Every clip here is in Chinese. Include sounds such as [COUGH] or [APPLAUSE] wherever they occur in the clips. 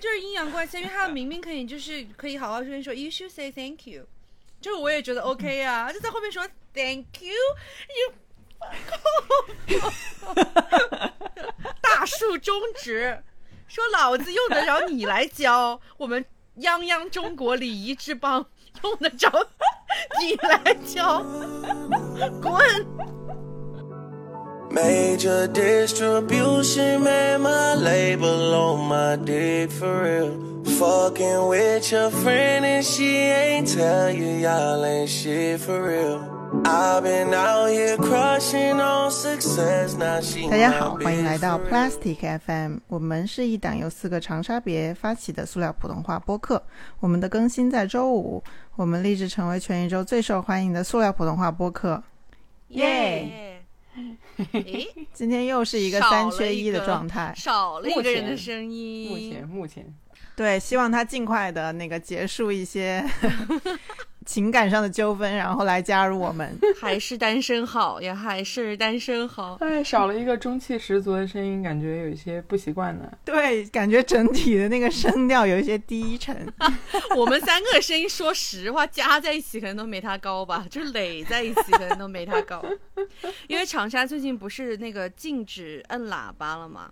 就是阴阳怪气，因为他明明可以就是 [LAUGHS] 可以好好跟你说，You should say thank you，就是我也觉得 OK 啊，就在后面说 Thank you，you，[LAUGHS] 大树中指，说老子用得着你来教，[LAUGHS] 我们泱泱中国礼仪之邦用得着你来教，滚！Major distribution, man, my label on my dick for real. Fucking with your friend and she ain't tell you y'all ain't shit for real. I've been out here crushing on success, now she 大家好，欢迎来到 Plastic FM。我们是一档由四个长沙别发起的塑料普通话播客。我们的更新在周五。我们立志成为全宇宙最受欢迎的塑料普通话播客。耶！诶，[LAUGHS] 今天又是一个三缺一的状态。少了一个人的声音目音。前目前，对，希望他尽快的那个结束一些 [LAUGHS] 情感上的纠纷，然后来加入我们。[LAUGHS] 还是单身好呀，还是单身好。哎，少了一个中气十足的声音，感觉有一些不习惯呢。对，感觉整体的那个声调有一些低沉。[LAUGHS] 我们三个的声音，说实话，加在一起可能都没他高吧，就是垒在一起可能都没他高。因为长沙最近不是那个禁止摁喇叭了嘛，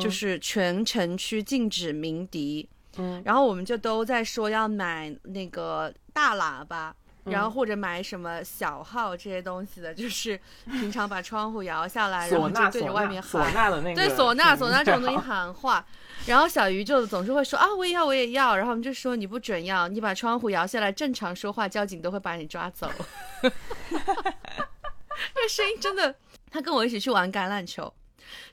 就是全城区禁止鸣笛。嗯，然后我们就都在说要买那个大喇叭。然后或者买什么小号这些东西的，就是 [LAUGHS] 平常把窗户摇下来，然后，就对着，外面喊唢。呐的那个，对唢呐，唢呐这种东西。[LAUGHS] 喊话，然后小鱼就总是会说啊，我也要，我也要，然后我们就说你不准要，你把窗户摇下来，正常说话，交警都会把你抓走。[LAUGHS] 那声音真的，他跟我一起去玩橄榄球，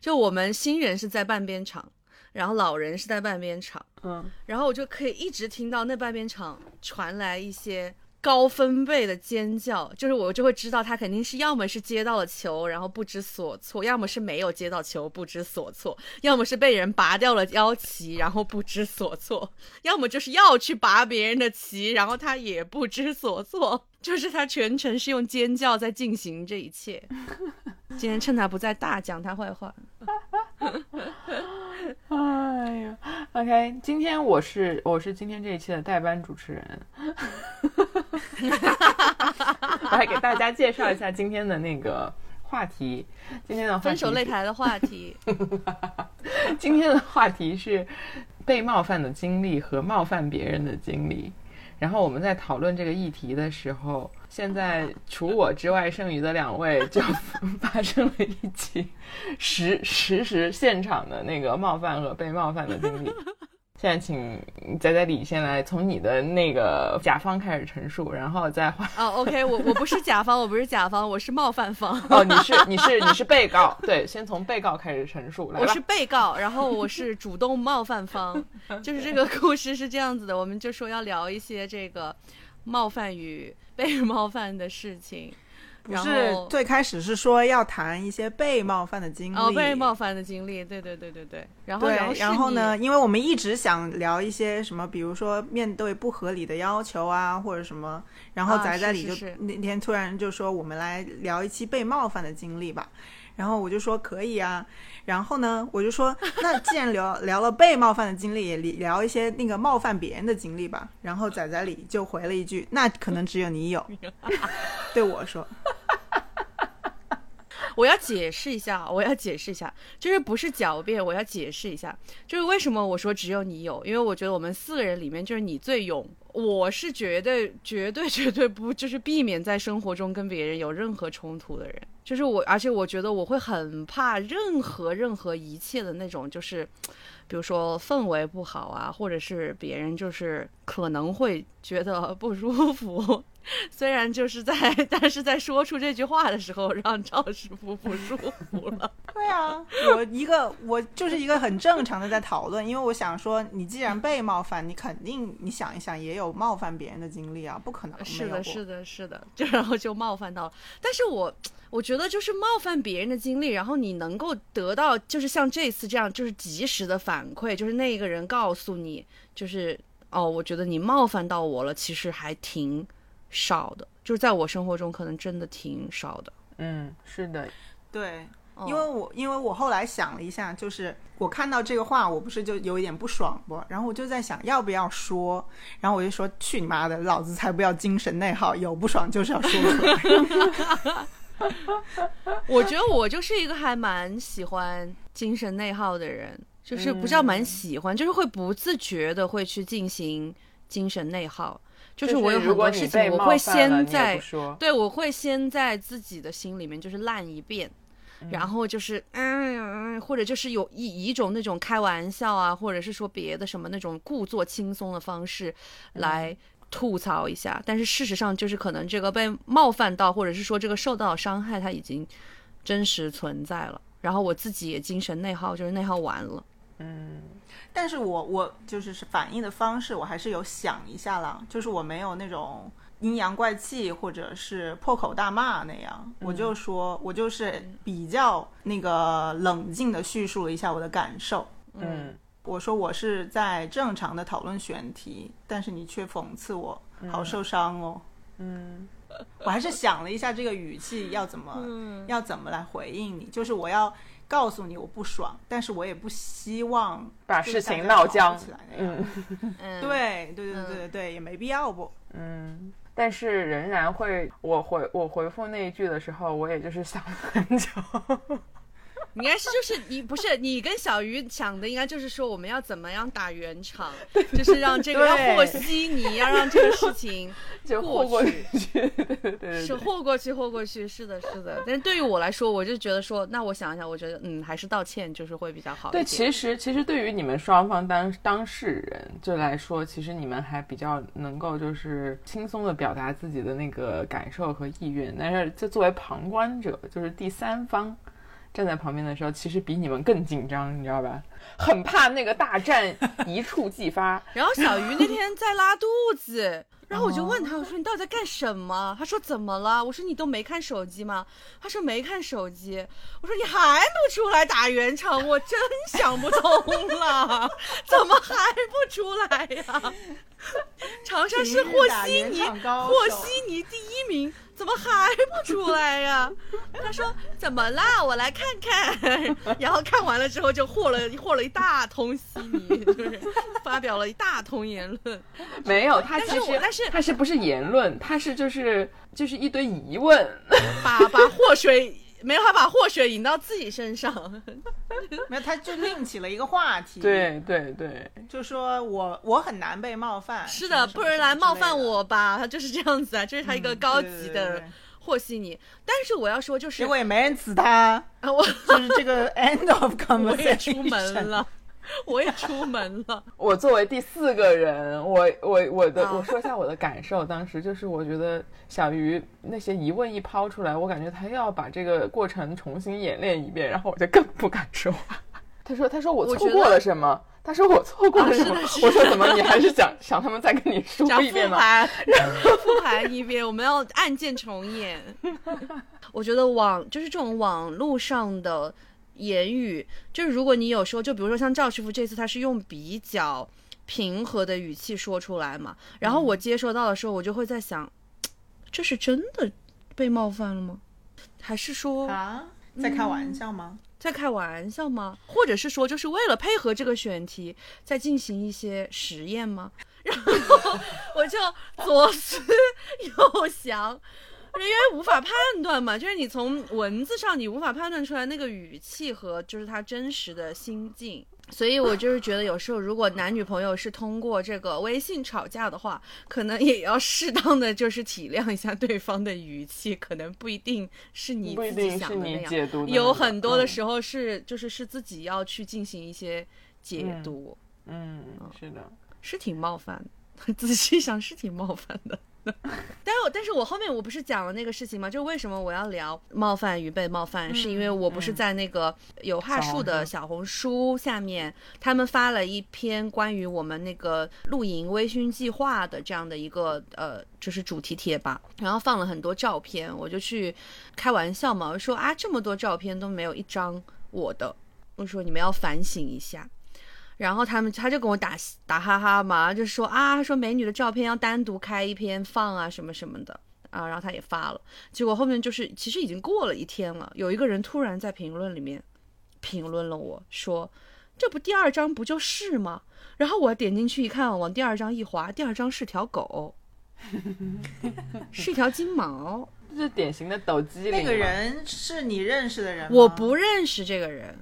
就我们新人是在半边场，然后老人是在半边场，嗯，然后我就可以一直听到那半边场传来一些高分贝的尖叫，就是我就会知道他肯定是要么是接到了球，然后不知所措，要么是没有接到球不知所措，要么是被人拔掉了腰旗，然后不知所措，要么就是要去拔别人的旗，然后他也不知所措，就是他全程是用尖叫在进行这一切。[LAUGHS] 今天趁他不在，大讲他坏话。哎呀，OK，今天我是我是今天这一期的代班主持人，我 [LAUGHS] 来给大家介绍一下今天的那个话题。今天的分手擂台的话题，[LAUGHS] 今天的话题是被冒犯的经历和冒犯别人的经历。然后我们在讨论这个议题的时候，现在除我之外，剩余的两位就发生了一起实实时现场的那个冒犯和被冒犯的经历。现在请仔仔李先来从你的那个甲方开始陈述，然后再换。哦，OK，我我不是甲方，[LAUGHS] 我不是甲方，我是冒犯方。哦，你是你是你是被告，对，先从被告开始陈述，来我是。被告，然后我是主动冒犯方，就是这个 [LAUGHS] 故事是这样子的，我们就说要聊一些这个冒犯与被冒犯的事情，然不是最开始是说要谈一些被冒犯的经历，哦被冒犯的经历，对对对对对，然后，然后然后呢？因为我们一直想聊一些什么，比如说面对不合理的要求啊，或者什么，然后啊仔仔里就那天突然就说我们来聊一期被冒犯的经历吧，然后我就说可以啊，然后呢，我就说 [LAUGHS] 那既然聊聊了被冒犯的经历，也聊一些那个冒犯别人的经历吧，然后仔仔里就回了一句，那可能只有你有，[LAUGHS] 对我说，我要解释一下，我要解释一下，就是不是狡辩，我要解释一下，就是为什么我说只有你有，因为我觉得我们四个人里面就是你最勇，我是绝对绝对绝对不就是避免在生活中跟别人有任何冲突的人，就是我，而且我觉得我会很怕任何任何一切的那种就是。比如说氛围不好啊，或者是别人就是可能会觉得不舒服，[LAUGHS] 虽然就是在，但是在说出这句话的时候，让赵师傅不舒服了。[LAUGHS] 对啊，我一个我就是一个很正常的在讨论，因为我想说，你既然被冒犯，你肯定你想一想也有冒犯别人的经历啊，不可能是的，是的，是的，就然后就冒犯到了。但是我我觉得就是冒犯别人的经历，然后你能够得到就是像这次这样，就是及时的反馈，就是那个人告诉你，就是哦，我觉得你冒犯到我了，其实还挺少的，就是在我生活中可能真的挺少的。嗯，是的，对，哦因为我因为我后来想了一下，就是我看到这个话，我不是就有一点不爽不？然后我就在想要不要说，然后我就说去你妈的，老子才不要精神内耗，有不爽就是要说出来。[LAUGHS] 我觉得我就是一个还蛮喜欢精神内耗的人，就是不叫蛮喜欢，就是会不自觉的会去进行精神内耗。就就是我有很多事情，我会先在，对，我会先在自己的心里面就是烂一遍，然后就是嗯，或者就是有以以一种那种开玩笑啊，或者是说别的什么那种故作轻松的方式来吐槽一下。但是事实上就是可能这个被冒犯到，或者是说这个受到伤害，它已经真实存在了。然后我自己也精神内耗，就是内耗完了。嗯，但是我我就是是反应的方式，我还是有想一下啦，就是我没有那种阴阳怪气或者是破口大骂那样，我就说我就是比较那个冷静的叙述了一下我的感受。嗯我说我是在正常的讨论选题，但是你却讽刺我，好受伤哦。嗯我还是想了一下这个语气要怎么、嗯要怎么来回应你，就是我要告诉你我不爽，但是我也不希望把事情闹僵起来那样。[LAUGHS] 嗯嗯，对对对对对对，也没必要不。嗯，但是仍然会，我回我回复那一句的时候，我也就是想了很久。你应该是就是你不是你跟小鱼想的，应该就是说我们要怎么样打圆场，[LAUGHS] 就是让这个要和稀泥，要让这个事情 [LAUGHS] 就过豁过去 [LAUGHS] 是和，过去，和过去，是的，是的。但是对于我来说，我就觉得说，那我想一想，我觉得嗯，还是道歉就是会比较好对，其实其实对于你们双方当当事人就来说，其实你们还比较能够就是轻松的表达自己的那个感受和意愿，但是就作为旁观者，就是第三方。站在旁边的时候，其实比你们更紧张，你知道吧？很怕那个大战 [LAUGHS] 一触即发。[LAUGHS] 然后小鱼那天在拉肚子，[LAUGHS] 然后我就问他，我说你到底在干什么？他说怎么了？我说你都没看手机吗？他说没看手机。我说你还不出来打圆场，我真想不通了，怎么还不出来呀？长沙市和稀泥，和稀泥第一名，怎么还不出来呀？[LAUGHS] 他说怎么啦？我来看看。[LAUGHS] 然后看完了之后就和了和了一大通稀泥，就是发表了一大通言论。[LAUGHS] 没有，他其实是但是他是不是言论？他是就是就是一堆疑问。把把祸水没有，他把祸水引到自己身上。[LAUGHS] 没有，他就另起了一个话题，，对对对，就说我我很难被冒犯，是的，什么什么不如来冒犯。我吧，他就是这样子啊，这是他一个嗯高级的对对对和稀泥。但是我要说，就是结果也没人指他，啊我就是这个 end of [LAUGHS] conversation。出门了，[LAUGHS] 我也出门了。[LAUGHS] 我作为第四个人，我我我的、啊我说一下我的感受，当时就是我觉得小鱼那些疑问一抛出来，我感觉他又要把这个过程重新演练一遍，然后我就更不敢说话。他说：“他说我错过了什么？他说我错过了什么？我说怎么？你还是想想他们再跟你 [LAUGHS] 说一遍吗？然后，复盘一遍，我们要案件重演。我觉得网就是这种网络上的言语，就是如果你有时候，就比如说像赵师傅这次，他是用比较平和的语气说出来嘛，然后我接收到的时候，我就会在想，[TSK] 这是真的被冒犯了吗？还是说啊，在开玩笑吗？在开玩笑吗？或者是说，就是为了配合这个选题，在进行一些实验吗？然后我就左思右想，因为无法判断嘛，就是你从文字上你无法判断出来那个语气和就是他真实的心境。所以我就是觉得，有时候如果男女朋友是通过这个微信吵架的话，可能也要适当的就是体谅一下对方的语气，可能不一定是你自己想的那样。解读有很多的嗯时候是，就是是自己要去进行一些解读，嗯，是的，是挺冒犯的。[LAUGHS] 仔细想是挺冒犯的。[LAUGHS] 但是我，但是我后面我不是讲了那个事情吗？就为什么我要聊冒犯与被冒犯，是因为我不是在那个有话术的小红书下面，他们发了一篇关于我们那个露营微醺计划的这样的一个呃，就是主题贴吧，然后放了很多照片，我就去开玩笑嘛，我说啊，这么多照片都没有一张我的，我说你们要反省一下。然后他们他就跟我打打哈哈嘛，就说啊，说美女的照片要单独开一篇放啊什么什么的。啊，然后他也发了，结果后面就是其实已经过了一天了，有一个人突然在评论里面评论了我说，这不第二张不就是吗？然后我点进去一看，往第二张一滑，第二张是条狗，是一条金毛，[LAUGHS] 这是典型的抖机灵。那个人是你认识的人吗？我不认识这个人，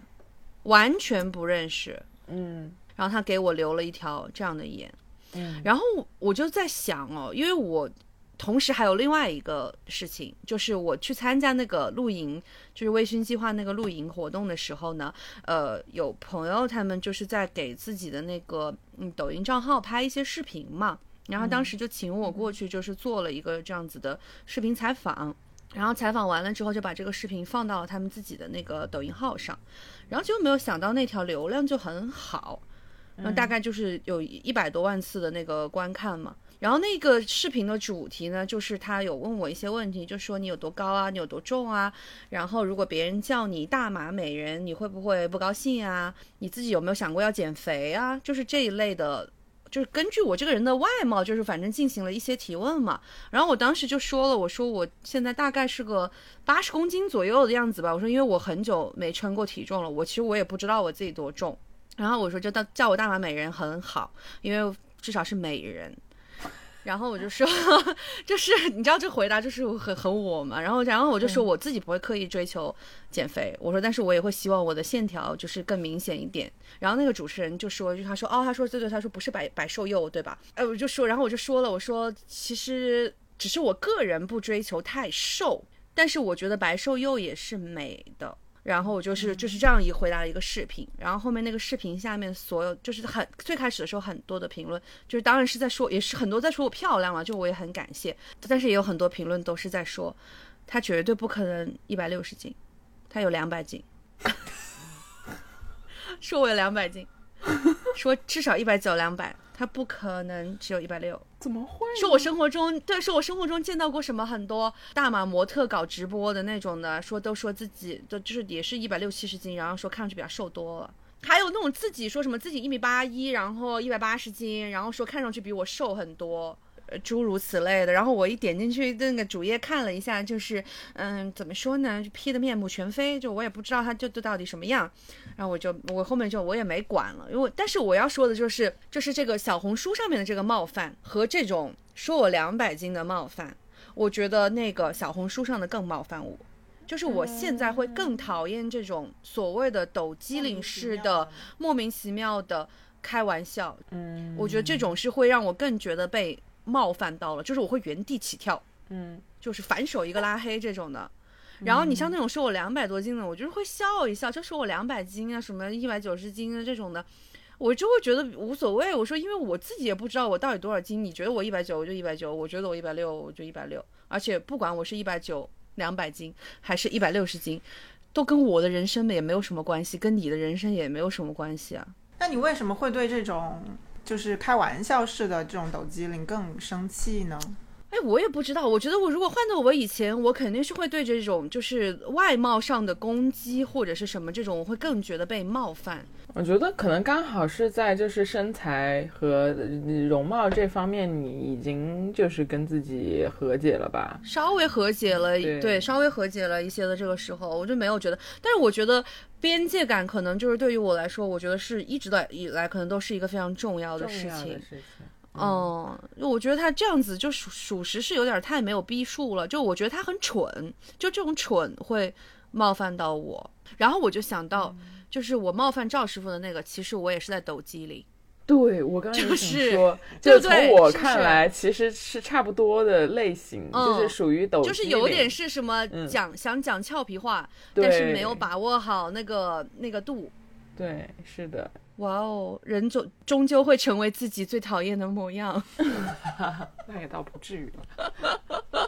完全不认识。嗯。然后他给我留了一条这样的言，嗯。然后我就在想哦，因为我同时还有另外一个事情，就是我去参加那个露营，就是微醺计划那个露营活动的时候呢，呃，有朋友他们就是在给自己的那个嗯抖音账号拍一些视频嘛，然后当时就请我过去，就是做了一个这样子的视频采访。然后采访完了之后，就把这个视频放到了他们自己的那个抖音号上，然后就没有想到那条流量就很好，然后大概就是有一百多万次的那个观看嘛。然后那个视频的主题呢，就是他有问我一些问题，就说你有多高啊，你有多重啊，然后如果别人叫你大码美人，你会不会不高兴啊？你自己有没有想过要减肥啊？就是这一类的。就是根据我这个人的外貌，就是反正进行了一些提问嘛。然后我当时就说了，我说我现在大概是个八十公斤左右的样子吧。我说因为我很久没称过体重了，我其实我也不知道我自己多重。然后我说就叫叫我大码美人很好，因为至少是美人。然后我就说，[LAUGHS] 就是你知道这回答就是很很我嘛。然后然后我就说我自己不会刻意追求减肥，我说但是我也会希望我的线条就是更明显一点。然后那个主持人就说，就他说哦，他说对对，他说不是白白瘦幼对吧？哎，我就说，然后我就说了，我说其实只是我个人不追求太瘦，但是我觉得白瘦幼也是美的。然后我就是就是这样一回答了一个视频，然后后面那个视频下面所有就是很最开始的时候很多的评论，就是当然是在说，也是很多在说我漂亮了，就我也很感谢，但是也有很多评论都是在说，他绝对不可能一百六十斤，他有两百斤，[LAUGHS] 说我有两百斤，说至少一百九两百，他不可能只有一百六。怎么会呢？说我生活中对，说我生活中见到过什么很多大码模特搞直播的那种的，说都说自己的就是也是一百六七十斤，然后说看上去比较瘦多了。还有那种自己说什么自己一米八一，然后一百八十斤，然后说看上去比我瘦很多。呃诸如此类的，然后我一点进去那个主页看了一下，就是嗯，怎么说呢，就 P 的面目全非，就我也不知道他就这到底什么样，然后我就我后面就我也没管了，因为但是我要说的就是，就是这个小红书上面的这个冒犯和这种说我两百斤的冒犯，我觉得那个小红书上的更冒犯我。就是我现在会更讨厌这种所谓的抖机灵式的莫名其妙的开玩笑，嗯，我觉得这种是会让我更觉得被冒犯到了，就是我会原地起跳，嗯就是反手一个拉黑这种的。然后你像那种说我两百多斤的，我就是会笑一笑，就说我两百斤啊，什么一百九十斤啊这种的，我就会觉得无所谓。我说因为我自己也不知道我到底多少斤，你觉得我一百九我就一百九，我觉得我一百六我就一百六，而且不管我是一百九两百斤还是一百六十斤，都跟我的人生也没有什么关系，跟你的人生也没有什么关系啊。那你为什么会对这种就是开玩笑式的这种抖机灵更生气呢？哎，我也不知道。我觉得我如果换到我以前，我肯定是会对这种就是外貌上的攻击或者是什么这种，我会更觉得被冒犯。我觉得可能刚好是在就是身材和呃容貌这方面，你已经就是跟自己和解了吧？稍微和解了，对稍微和解了一些的这个时候，我就没有觉得。但是我觉得边界感可能就是对于我来说，我觉得是一直的以来可能都是一个非常重要的事情重要的。事情。嗯，我觉得他这样子就属属实是有点太没有逼数了。就我觉得他很蠢，就这种蠢会冒犯到我。然后我就想到，就是我冒犯赵师傅的那个，其实我也是在抖机灵。对我刚刚也想就是说，就从我看来，其实是差不多的类型，就是嗯属于抖就是有点是什么嗯讲、想讲俏皮话，但是没有把握好那个那个度。对，是的，哇哦，人终终究会成为自己最讨厌的模样。[LAUGHS] 那也倒不至于了。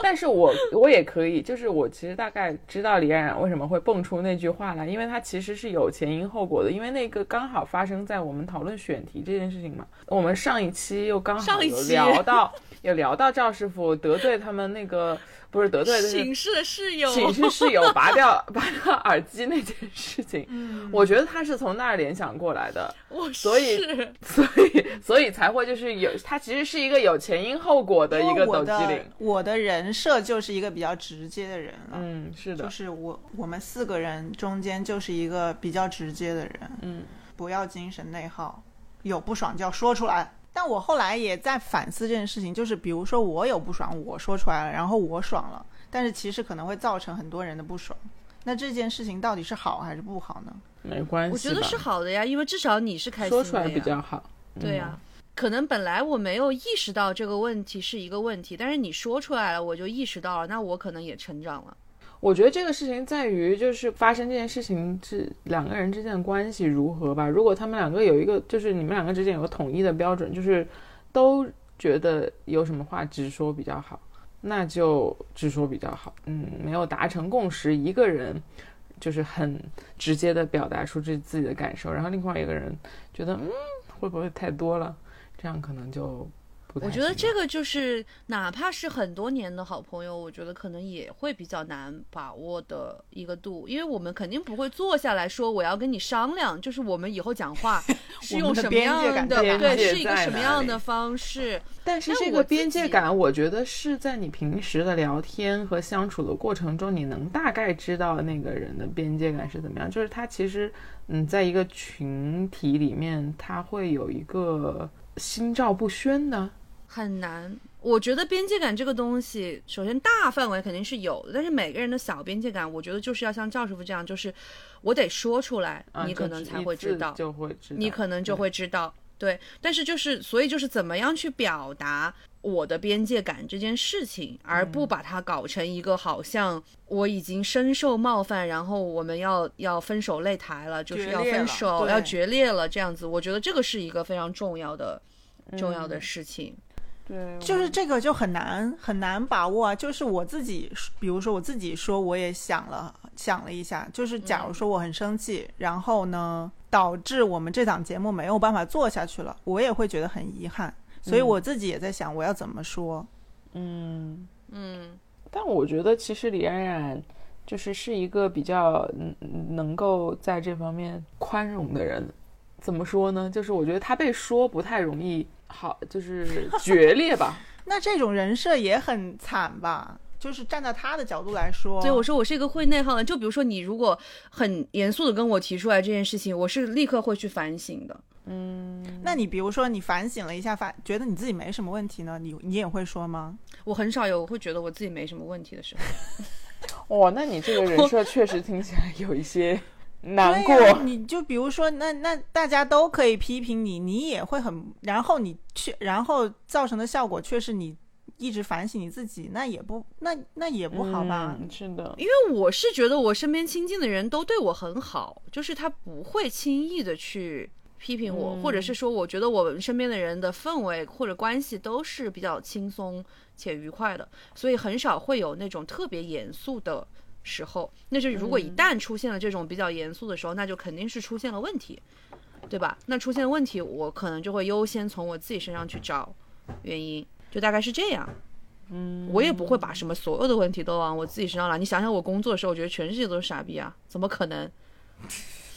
[LAUGHS] 但是我我也可以，就是我其实大概知道李冉冉为什么会蹦出那句话来，因为他其实是有前因后果的，因为那个刚好发生在我们讨论选题这件事情嘛。我们上一期又刚好有聊到，有聊到赵师傅得罪他们那个不是得罪，就是寝室的室友，寝室室友 [LAUGHS] 拔掉 [LAUGHS] 拔掉耳机那件事情，我觉得他是从那儿联想过来的，我所以所以所以才会就是有，他其实是一个有前因后果的一个抖机灵。我的人人设就是一个比较直接的人了。嗯，是的，就是我我们四个人中间就是一个比较直接的人，嗯，不要精神内耗，有不爽就要说出来。但我后来也在反思这件事情，就是比如说我有不爽，我说出来了，然后我爽了，但是其实可能会造成很多人的不爽。那这件事情到底是好还是不好呢？没关系，我觉得是，好的呀，因为至少你是开心的呀。说出来比较好。对呀、可能本来我没有意识到这个问题是一个问题，但是你说出来了，我就意识到了，那我可能也成长了。我觉得这个事情在于，就是发生这件事情是两个人之间的关系如何吧。如果他们两个有一个，就是你们两个之间有个统一的标准，就是都觉得有什么话直说比较好，那就直说比较好。嗯，没有达成共识，一个人就是很直接的表达出这自己的感受，然后另外一个人觉得，嗯，会不会太多了？这样可能就我觉得这个就是，哪怕是很多年的好朋友，我觉得可能也会比较难把握的一个度，因为我们肯定不会坐下来说我要跟你商量，就是我们以后讲话 [LAUGHS] 是用什么样的，对，是一个什么样的方式。但是这个边界感，我觉得是在你平时的聊天和相处的过程中，你能大概知道那个人的边界感是怎么样。就是他其实，嗯，在一个群体里面，他会有一个心照不宣的。很难。我觉得边界感这个东西，首先大范围肯定是有的，但是每个人的小边界感，我觉得就是要像赵师傅这样，就是我得说出来，啊你可能才会知道，就会知道，你可能就会知道。对，但是就是所以就是怎么样去表达我的边界感这件事情，而不把它搞成一个好像我已经深受冒犯，然后我们要要分手擂台了，就是要分手，对要决裂了这样子。我觉得这个是一个非常重要的重要的事情。对，就是这个就很难很难把握啊。就是我自己，比如说我自己说，我也想了想了一下，就是假如说我很生气，然后呢导致我们这档节目没有办法做下去了，我也会觉得很遗憾。所以我自己也在想，我要怎么说。嗯，嗯，但我觉得其实李冉冉就是是一个比较嗯能够在这方面宽容的人。怎么说呢？就是我觉得他被说不太容易好，就是决裂吧。[LAUGHS] 那这种人设也很惨吧？就是站在他的角度来说，所以我说我是一个会内耗的。就比如说你如果很严肃的跟我提出来这件事情，我是立刻会去反省的。嗯，那你比如说你反省了一下，反觉得你自己没什么问题呢，你你也会说吗？我很少有会觉得我自己没什么问题的时候。[LAUGHS] 哇，那你这个人设确实听起来有一些难过。你就比如说，那那大家都可以批评你，你也会很，然后你去，然后造成的效果却是你一直反省你自己，那也不，那那也不好吧？嗯是的，因为我是觉得我身边亲近的人都对我很好，就是他不会轻易的去批评我，嗯或者是说，我觉得我们身边的人的氛围或者关系都是比较轻松且愉快的，所以很少会有那种特别严肃的时候。那就如果一旦出现了这种比较严肃的时候，那就肯定是出现了问题，对吧？那出现问题，我可能就会优先从我自己身上去找原因，就大概是这样。嗯，我也不会把什么所有的问题都往我自己身上揽。你想想，我工作的时候，我觉得全世界都是傻逼啊，怎么可能？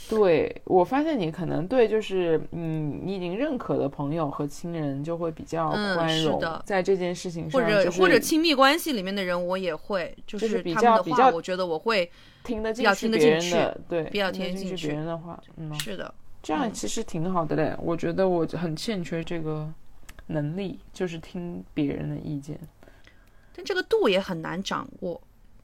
对我发现你可能对就是嗯，你已经认可的朋友和亲人就会比较嗯宽容，在这件事情上，或者、就是或者亲密关系里面的人，我也会，就就是比他们的话，较比较我觉得我会听得进要去别人听得进去的，对，比较听得进去听得进去别人的话，嗯，是的。这样其实挺好的嘞。我觉得我很欠缺这个能力，就是听别人的意见。但这个度也很难掌握。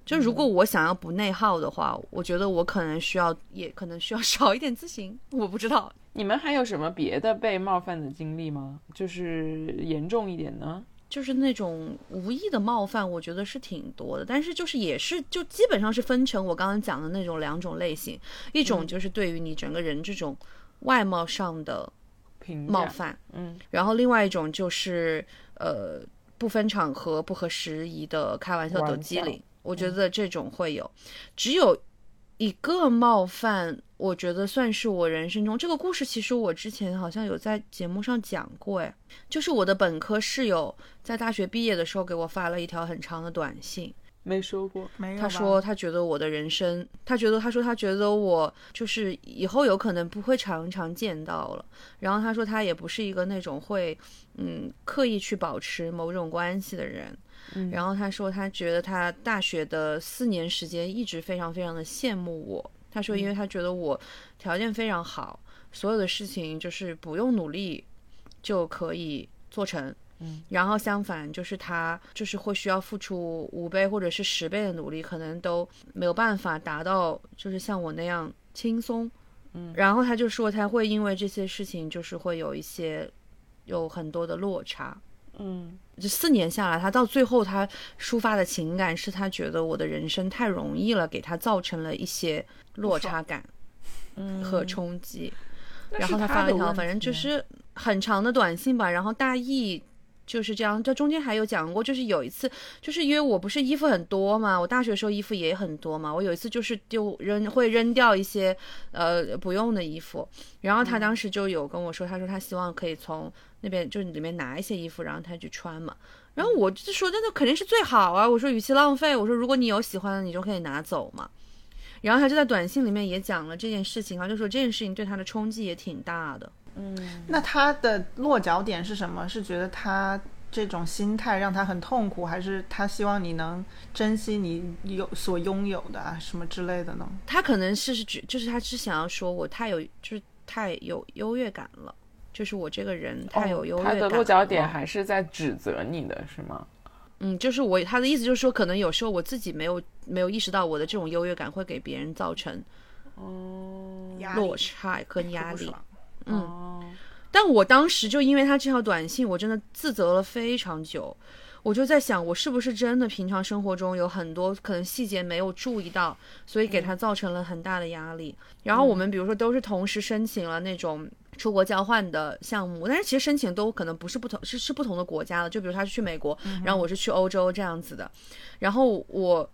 就如果我想要不内耗的话，我觉得我可能需要，也可能需要 [LAUGHS] 少一点自省。我不知道，你们还有什么别的被冒犯的经历吗？就是严重一点呢？就是那种无意的冒犯，我觉得是挺多的。但是就是也是就基本上是分成我刚刚讲的那种两种类型，一种就是对于你整个人这种外貌上的冒，犯，嗯然后另外一种就是呃不分场合、不合时宜的开玩笑、玩抖机灵，我觉得这种会有。只有一个冒犯，我觉得算是我人生中这个故事。其实我之前好像有在节目上讲过，哎，就是我的本科室友在大学毕业的时候给我发了一条很长的短信。没说过。没有。他说他觉得我的人生，他觉得他说他觉得我就是以后有可能不会常常见到了。然后他说他也不是一个那种会嗯刻意去保持某种关系的人。嗯然后他说他觉得他大学的四年时间一直非常非常的羡慕我。他说因为他觉得我条件非常好，所有的事情就是不用努力就可以做成。嗯然后相反，就是他就是会需要付出五倍或者是十倍的努力，可能都没有办法达到，就是像我那样轻松。嗯，然后他就说他会因为这些事情，就是会有一些有很多的落差。嗯这四年下来，他到最后他抒发的情感是他觉得我的人生太容易了，给他造成了一些落差感嗯和冲击。那然后他发了一条，反正就是很长的短信吧，然后大意就是这样。这中间还有讲过，就是有一次，就是因为我不是衣服很多嘛，我大学时候衣服也很多嘛，我有一次就是丢扔会扔掉一些呃不用的衣服，然后他当时就有跟我说，他说他希望可以从那边就是里面拿一些衣服，然后他去穿嘛。然后我就说，那那肯定是最好啊！我说，与其浪费，我说如果你有喜欢的，你就可以拿走嘛。然后他就在短信里面也讲了这件事情，啊就说这件事情对他的冲击也挺大的。嗯那他的落脚点是什么？是觉得他这种心态让他很痛苦，还是他希望你能珍惜你有所拥有的啊什么之类的呢？他可能是是觉，就是他是想要说我太有，就是太有优越感了，就是我这个人太有优越哦他感了。的落脚点还是在指责你的是吗？嗯，就是我他的意思就是说，可能有时候我自己没有没有意识到我的这种优越感会给别人造成哦落差和压力。嗯哦，但我当时就因为他这条短信，我真的自责了非常久。我就在想，我是不是真的平常生活中有很多可能细节没有注意到，所以给他造成了很大的压力。然后我们比如说都是同时申请了那种出国交换的项目，但是其实申请都可能不是不同，是是不同的国家的。就比如他是去美国，然后我是去欧洲这样子的。然后我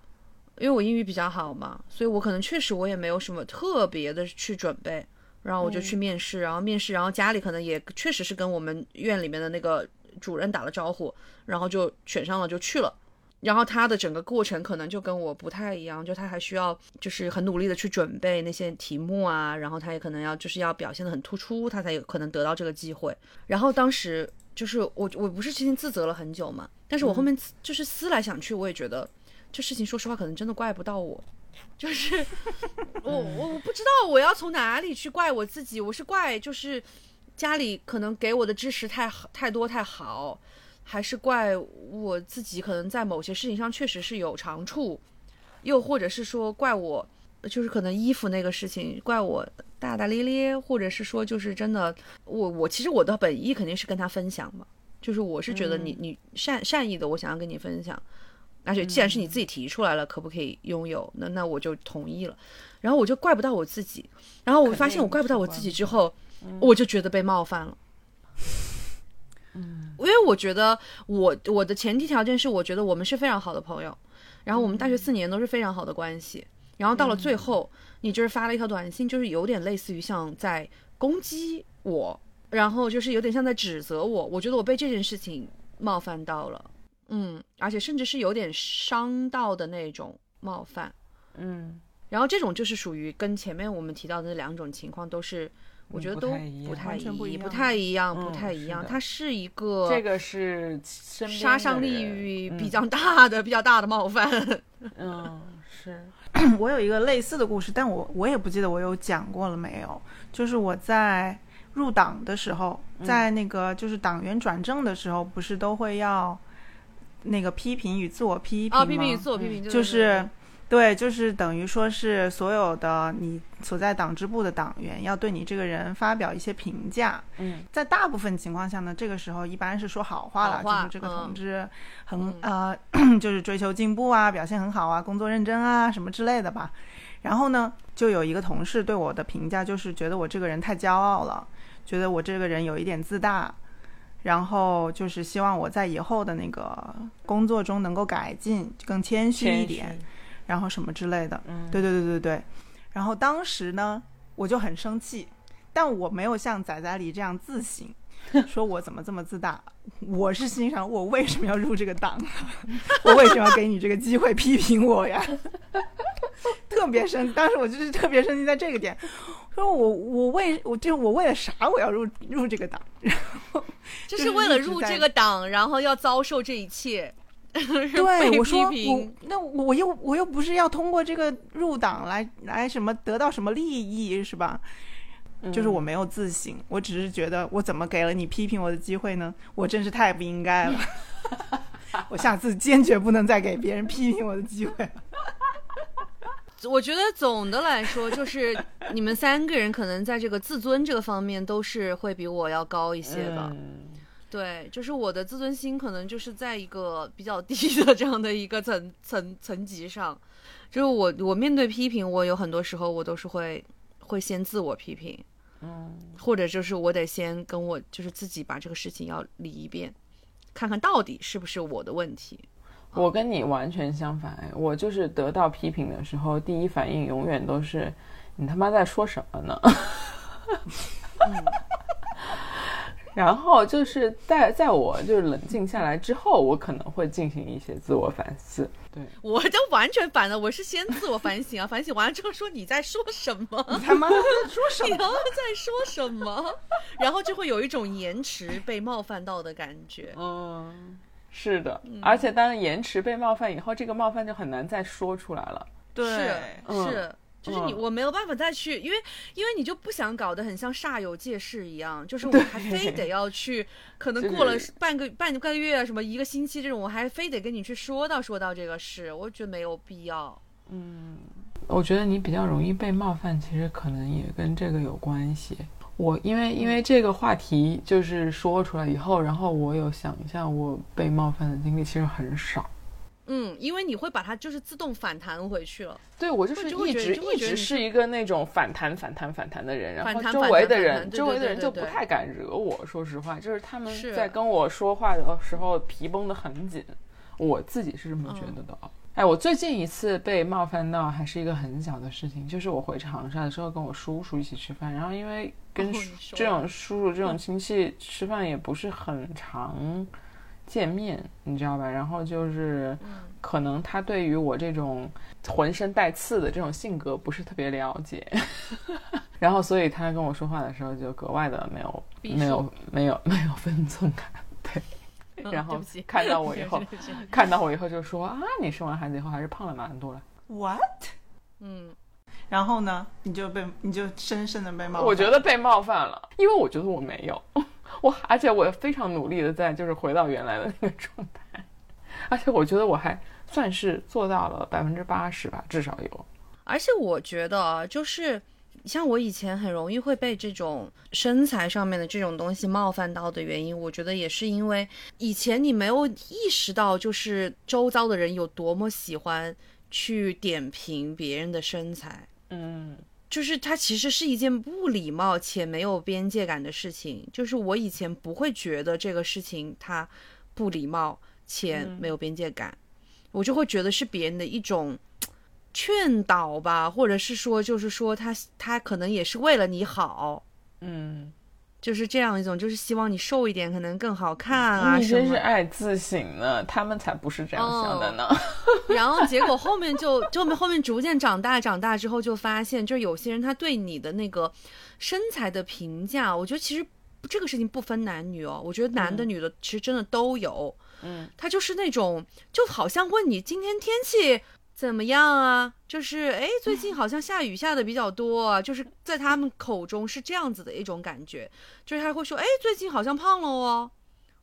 因为我英语比较好嘛，所以我可能确实我也没有什么特别的去准备。然后我就去面试，然后面试，然后家里可能也确实是跟我们院里面的那个主任打了招呼，然后就选上了，就去了。然后他的整个过程可能就跟我不太一样，就他还需要就是很努力的去准备那些题目啊，然后他也可能要就是要表现的很突出，他才有可能得到这个机会。然后当时就是我我不是之前自责了很久嘛，但是我后面就是思来想去，我也觉得这事情说实话可能真的怪不到我，[LAUGHS] 就是我我我不知道我要从哪里去怪我自己，我是怪就是家里可能给我的支持太好太多太好，还是怪我自己可能在某些事情上确实是有长处，又或者是说怪我就是可能衣服那个事情怪我大大咧咧，或者是说就是真的我我其实我的本意肯定是跟他分享嘛，就是我是觉得你你善善意的我想要跟你分享。而且既然是你自己提出来了，可不可以拥有？那那我就同意了。然后我就怪不到我自己，然后我发现我怪不到我自己之后，我就觉得被冒犯了。嗯。因为我觉得我我的前提条件是，我觉得我们是非常好的朋友，然后我们大学四年都是非常好的关系，然后到了最后，你就是发了一条短信，就是有点类似于像在攻击我，然后就是有点像在指责我。我觉得我被这件事情冒犯到了，嗯，而且甚至是有点伤到的那种冒犯。嗯，然后这种就是属于跟前面我们提到的那两种情况都是，我觉得都不太一样不太一样不太一样，嗯不太一样。它是一个这个是杀伤力比较大的、比较大的冒犯。[LAUGHS] 嗯是 [CLEARS THROAT] 我有一个类似的故事，但我我也不记得我有讲过了没有。就是我在入党的时候，在那个就是党员转正的时候，不是都会要那个批评与自我批评吗？啊，批评与自我批评，就是对，就是等于说是所有的你所在党支部的党员要对你这个人发表一些评价。嗯，在大部分情况下呢，这个时候一般是说好话了，话就是这个嗯同志很、嗯呃，[COUGHS] 就是追求进步啊，表现很好啊，工作认真啊，什么之类的吧。然后呢，就有一个同事对我的评价就是觉得我这个人太骄傲了，觉得我这个人有一点自大，然后就是希望我在以后的那个工作中能够改进，更谦虚一谦点。虚然后什么之类的。嗯对对对对对。然后当时呢，我就很生气，但我没有像仔仔里这样自省，[LAUGHS] 说我怎么这么自大。我是心想，我为什么要入这个党？[LAUGHS] 我为什么要给你这个机会批评我呀？[LAUGHS] 特别生，当时我就是特别生气在这个点，说我我为我就我为了啥我要入入这个党？然后就是为了入这个党，然后要遭受这一切。[LAUGHS] 对，我说我那我又我又不是要通过这个入党来来什么得到什么利益是吧？就是我没有自省，我只是觉得我怎么给了你批评我的机会呢？我真是太不应该了。[LAUGHS] 我下次坚决不能再给别人批评我的机会了。[LAUGHS] 我觉得总的来说，就是你们三个人可能在这个自尊这个方面都是会比我要高一些的。嗯对，就是我的自尊心可能就是在一个比较低的这样的一个层层层级上，就是我我面对批评，我有很多时候我都是会会先自我批评，嗯，或者就是我得先跟我就是自己把这个事情要理一遍，看看到底是不是我的问题。我跟你完全相反，哎我就是得到批评的时候，第一反应永远都是你他妈在说什么呢？[LAUGHS] 然后就是在在我就是冷静下来之后，我可能会进行一些自我反思。对，我就完全反了，我是先自我反省啊，反省完了之后说你在说什么，你他妈在说什你么？他妈在说什么，[LAUGHS] 然后就会有一种延迟被冒犯到的感觉。嗯，是的，而且当延迟被冒犯以后，这个冒犯就很难再说出来了。对，是嗯是，就是你嗯我没有办法再去，因为因为你就不想搞得很像煞有介事一样，就是 [LAUGHS] 我还非得要去，可能过了半个半个月啊什么一个星期这种，我还非得跟你去说到说到这个事，我觉得没有必要。嗯我觉得你比较容易被冒犯，其实可能也跟这个有关系。我因为因为这个话题就是说出来以后，然后我有想一下，我被冒犯的经历其实很少。嗯，因为你会把它就是自动反弹回去了。对我就是一直一直是一个那种反弹反弹反弹的人，然后周围的人周围的人就不太敢惹我。说实话，就是他们在跟我说话的时候皮绷得很紧，我自己是这么觉得的啊。哎，我最近一次被冒犯到还是一个很小的事情，就是我回长沙的时候跟我叔叔一起吃饭，然后因为跟哦这种叔叔这种亲戚吃饭也不是很常见面，你知道吧？然后就是可能他对于我这种浑身带刺的这种性格不是特别了解，[LAUGHS] 然后所以他跟我说话的时候就格外的没有没有没有没有分寸感，[LAUGHS] 对。嗯然后看到我以后看到我以后就说啊，你生完孩子以后还是胖了蛮多了。What？嗯，然后呢，你就被你就深深的被冒犯。我觉得被冒犯了，因为我觉得我没有，我而且我非常努力的在就是回到原来的那个状态，而且我觉得我还算是做到了百分之八十吧，至少有。而且我觉得啊，就是像我以前很容易会被这种身材上面的这种东西冒犯到的原因，我觉得也是因为以前你没有意识到，就是周遭的人有多么喜欢去点评别人的身材。嗯就是它其实是一件不礼貌且没有边界感的事情。就是我以前不会觉得这个事情它不礼貌且没有边界感，我就会觉得是别人的一种劝导吧，或者是说，就是说他他可能也是为了你好，嗯，就是这样一种，就是希望你瘦一点，可能更好看啊你什么。真是爱自省呢，他们才不是这样想的呢。[LAUGHS] 然后结果后面就就后面逐渐长大，长大之后就发现，就有些人他对你的那个身材的评价，我觉得其实这个事情不分男女哦，我觉得男的女的其实真的都有。嗯，他就是那种就好像问你今天天气怎么样啊？就是哎，最近好像下雨下的比较多啊，就是在他们口中是这样子的一种感觉，就是他会说，哎，最近好像胖了哦。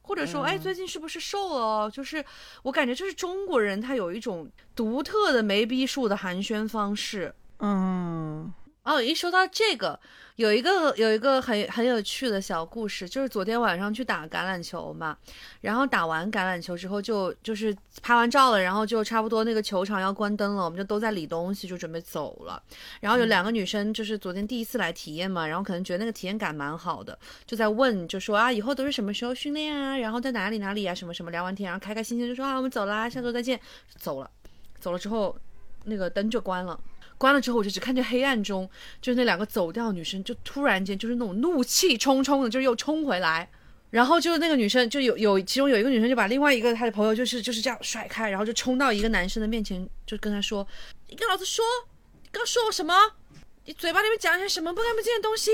或者说，哎，最近是不是瘦了哦？就是我感觉，就是中国人他有一种独特的没逼数的寒暄方式。嗯，哦，一说到这个，有一个有一个很很有趣的小故事，就是昨天晚上去打橄榄球嘛，然后打完橄榄球之后就就是拍完照了，然后就差不多那个球场要关灯了，我们就都在理东西，就准备走了。然后有两个女生就是昨天第一次来体验嘛，然后可能觉得那个体验感蛮好的，就在问，就说啊以后都是什么时候训练啊，然后在哪里哪里啊，什么什么聊完天，然后开开心心就说啊我们走啦，下周再见，走了，走了之后那个灯就关了。关了之后，我就只看见黑暗中，就是那两个走掉的女生，就突然间就是那种怒气冲冲的，就又冲回来，然后就那个女生就有有其中有一个女生就把另外一个她的朋友就是就是这样甩开，然后就冲到一个男生的面前，就跟他说：“你跟老子说，你刚说我什么？你嘴巴里面讲一些什么不干不净的东西？”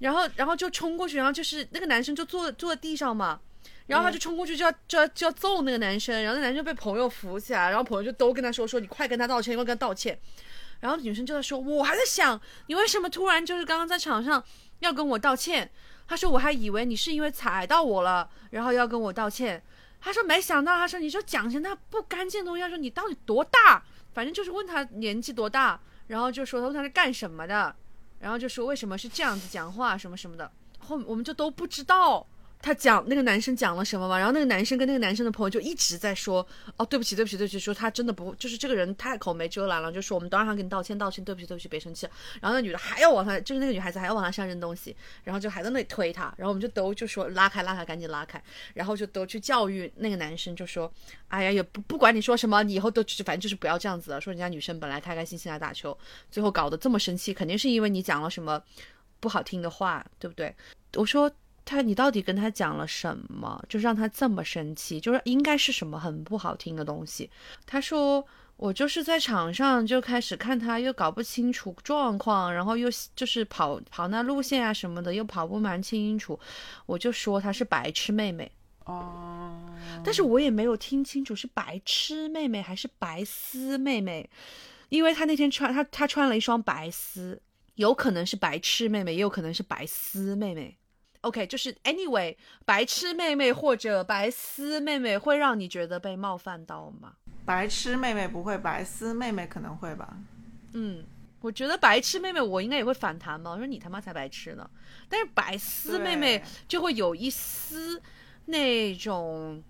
然后然后就冲过去，然后就是那个男生就坐坐在地上嘛。然后他就冲过去就要就要就要揍那个男生，然后那男生被朋友扶起来，然后朋友就都跟他说说你快跟他道歉，快跟他道歉。然后女生就在说，我还在想你为什么突然就是刚刚在场上要跟我道歉。他说我还以为你是因为踩到我了，然后要跟我道歉。他说没想到，他说你说讲些那不干净的东西，他说你到底多大？反正就是问他年纪多大，然后就说他问他是干什么的，然后就说为什么是这样子讲话什么什么的。后我们就都不知道。他讲那个男生讲了什么嘛？然后那个男生跟那个男生的朋友就一直在说，哦，对不起，对不起，对不起，说他真的不，就是这个人太口没遮拦了，就说我们都让他给你道歉，道歉，对不起，对不起，别生气。然后那女的还要往他，就是那个女孩子还要往他身上扔东西，然后就还在那里推他，然后我们就都就说拉开，拉开，赶紧拉开，然后就都去教育那个男生，就说，哎呀，也不不管你说什么，你以后都反正就是不要这样子了。说人家女生本来开开心心来打球，最后搞得这么生气，肯定是因为你讲了什么不好听的话，对不对？我说。他，你到底跟他讲了什么，就让他这么生气？就是应该是什么很不好听的东西。他说我就是在场上就开始看他，又搞不清楚状况，然后又就是跑跑那路线啊什么的，又跑不蛮清楚。我就说他是白痴妹妹哦，但是我也没有听清楚是白痴妹妹还是白丝妹妹，因为她那天穿她她穿了一双白丝，有可能是白痴妹妹，也有可能是白丝妹妹。OK，就是 Anyway，白痴妹妹或者白丝妹妹会让你觉得被冒犯到吗？白痴妹妹不会，白丝妹妹可能会吧。嗯，我觉得白痴妹妹我应该也会反弹吧。我说你他妈才白痴呢。但是白丝妹妹就会有一丝那种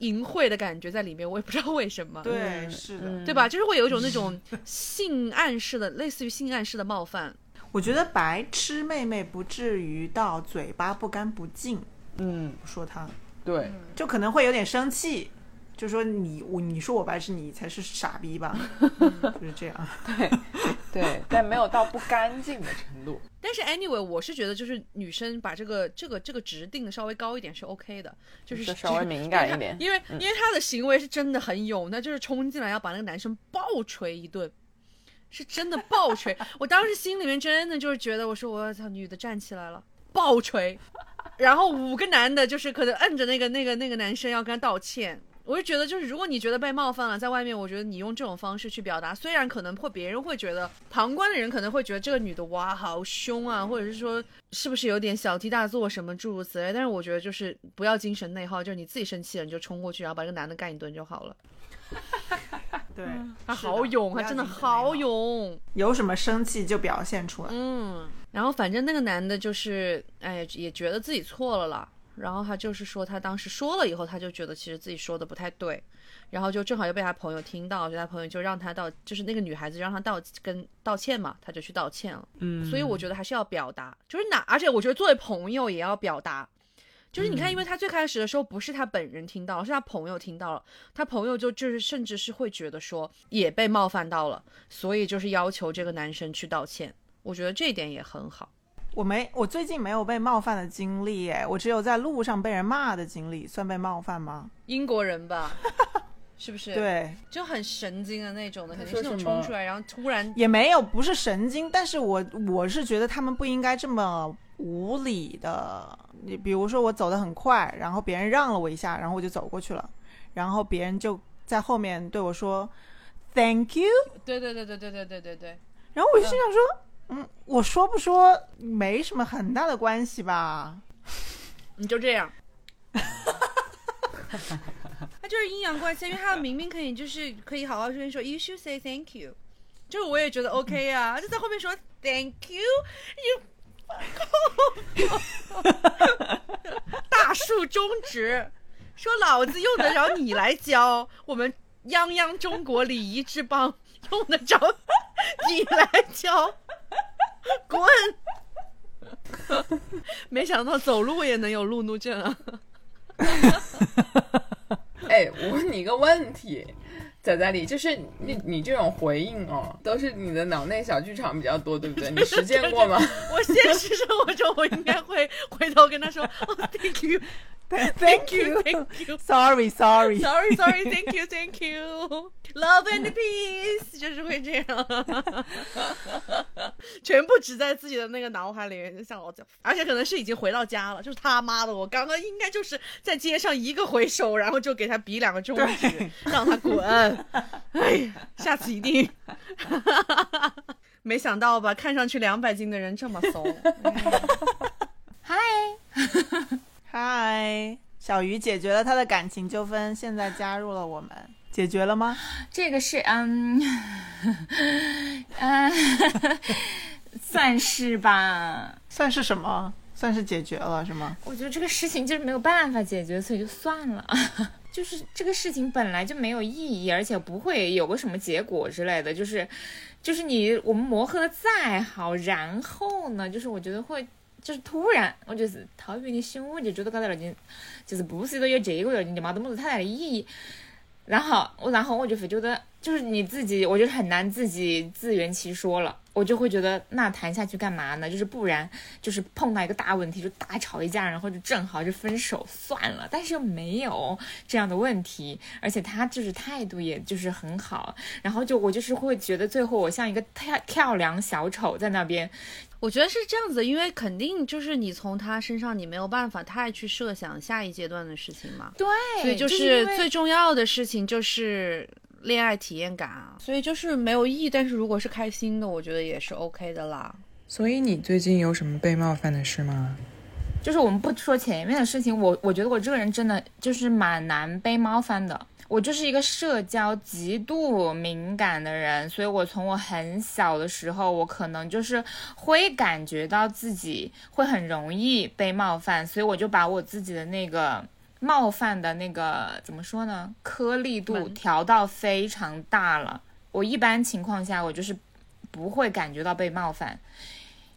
淫秽的感觉在里面，我也不知道为什么。对，是的，对吧？就是会有一种那种 [LAUGHS] 性暗示的，类似于性暗示的冒犯。我觉得白痴妹妹不至于到嘴巴不干不净，嗯，说她，对，就可能会有点生气，就说你我你说我白痴，你才是傻逼吧，就是这样，对对，但没有到不干净的程度。但是 anyway，我是觉得就是女生把这个这个这个值定的稍微高一点是 OK 的，就是稍微敏感一点，因为因为她的行为是真的很勇，那就是冲进来要把那个男生暴锤一顿。是真的暴锤，我当时心里面真的就是觉得，我说我操，女的站起来了，暴锤，然后五个男的，就是可能摁着那个那个那个男生要跟他道歉，我就觉得，就是如果你觉得被冒犯了，在外面，我觉得你用这种方式去表达，虽然可能会别人会觉得，旁观的人可能会觉得这个女的哇好凶啊，或者是说是不是有点小题大做什么诸如此类，但是我觉得就是不要精神内耗，就是你自己生气了你就冲过去，然后把这个男的干一顿就好了。对，他好勇，他真的好勇，有什么生气就表现出来。嗯，然后反正那个男的就是，哎，也觉得自己错了啦。然后他就是说，他当时说了以后，他就觉得其实自己说的不太对，然后就正好又被他朋友听到，就他朋友就让他道，就是那个女孩子让他道跟道歉嘛，他就去道歉了。嗯，所以我觉得还是要表达，就是哪，而且我觉得作为朋友也要表达。就是你看，因为他最开始的时候不是他本人听到，是他朋友听到了，他朋友就就是甚至是会觉得说也被冒犯到了，所以就是要求这个男生去道歉。我觉得这一点也很好。我没，我最近没有被冒犯的经历，哎，我只有在路上被人骂的经历，算被冒犯吗？英国人吧，是不是？对，就很神经的那种的，肯定是那种冲出来，然后突然也没有，不是神经，但是我我是觉得他们不应该这么无理的。你比如说我走得很快，然后别人让了我一下，然后我就走过去了，然后别人就在后面对我说 “Thank you”。对对对对对对对对对。然后我就心想说，嗯，我说不说没什么很大的关系吧？你就这样。[LAUGHS] 他就是阴阳怪气，因为他 [LAUGHS] 明明可以就是可以好好跟你说 “You should say thank you”，就是我也觉得 OK 啊，就在后面说 “Thank you”，you。[LAUGHS] 大树中指，说老子用得着你来教？[LAUGHS] 我们泱泱中国礼仪之邦，用得着你来教？滚！没想到走路也能有路怒症啊！[LAUGHS] 哎，我问你一个问题，仔仔里，就是你你这种回应哦，都是你的脑内小剧场比较多，对不对？你实践过吗？[LAUGHS] 我现实生活中我应该会回头跟他说，哦，thank you。[LAUGHS] Thank you, thank you. Sorry, sorry. Sorry, sorry, thank you, [LAUGHS] thank you. Love and peace，就是会这样，[LAUGHS] 全部只在自己的那个脑海里面，就像我讲，而且可能是已经回到家了，就是他妈的，我刚刚应该就是在街上一个回手，然后就给他比两个中指，让他滚。哎呀，下次一定。没想到吧，看上去两百斤的人这么怂。嗨，嗨，小鱼解决了他的感情纠纷，现在加入了我们，解决了吗？这个是嗯嗯，[LAUGHS] 算是吧。算是什么？算是解决了是吗？我觉得这个事情就是没有办法解决，所以就算了。[LAUGHS] 就是这个事情本来就没有意义，而且不会有个什么结果之类的。就是，就是你我们磨合的再好，然后呢，就是我觉得会，就是突然，我就是逃避你胸，我就觉得搞到了件，就是不是一个有这个事情就没得么子太大的意义。然后我，然后我就会觉得，就是你自己，我觉得很难自己自圆其说了。我就会觉得，那谈下去干嘛呢？就是不然，就是碰到一个大问题就大吵一架，然后就正好就分手算了。但是又没有这样的问题，而且他就是态度也就是很好。然后就我就是会觉得，最后我像一个跳跳梁小丑在那边。我觉得是这样子，因为肯定就是你从他身上，你没有办法太去设想下一阶段的事情嘛。对，所以就是最重要的事情就是恋爱体验感啊。所以就是没有意义，但是如果是开心的，我觉得也是 OK 的啦。所以你最近有什么被冒犯的事吗？就是我们不说前面的事情，我我觉得我这个人真的就是蛮难被冒犯的。我就是一个社交极度敏感的人，所以我从我很小的时候，我可能就是会感觉到自己会很容易被冒犯，所以我就把我自己的那个冒犯的那个怎么说呢，颗粒度调到非常大了。我一般情况下，我就是不会感觉到被冒犯。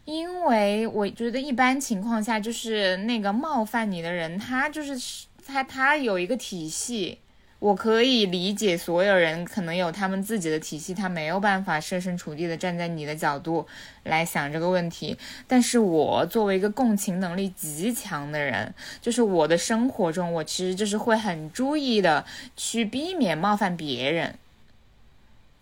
因为我觉得一般情况下，就是那个冒犯你的人，他就是他他有一个体系。我可以理解所有人可能有他们自己的体系，他没有办法设身处地的站在你的角度来想这个问题。但是我作为一个共情能力极强的人，就是我的生活中，我其实就是会很注意的去避免冒犯别人，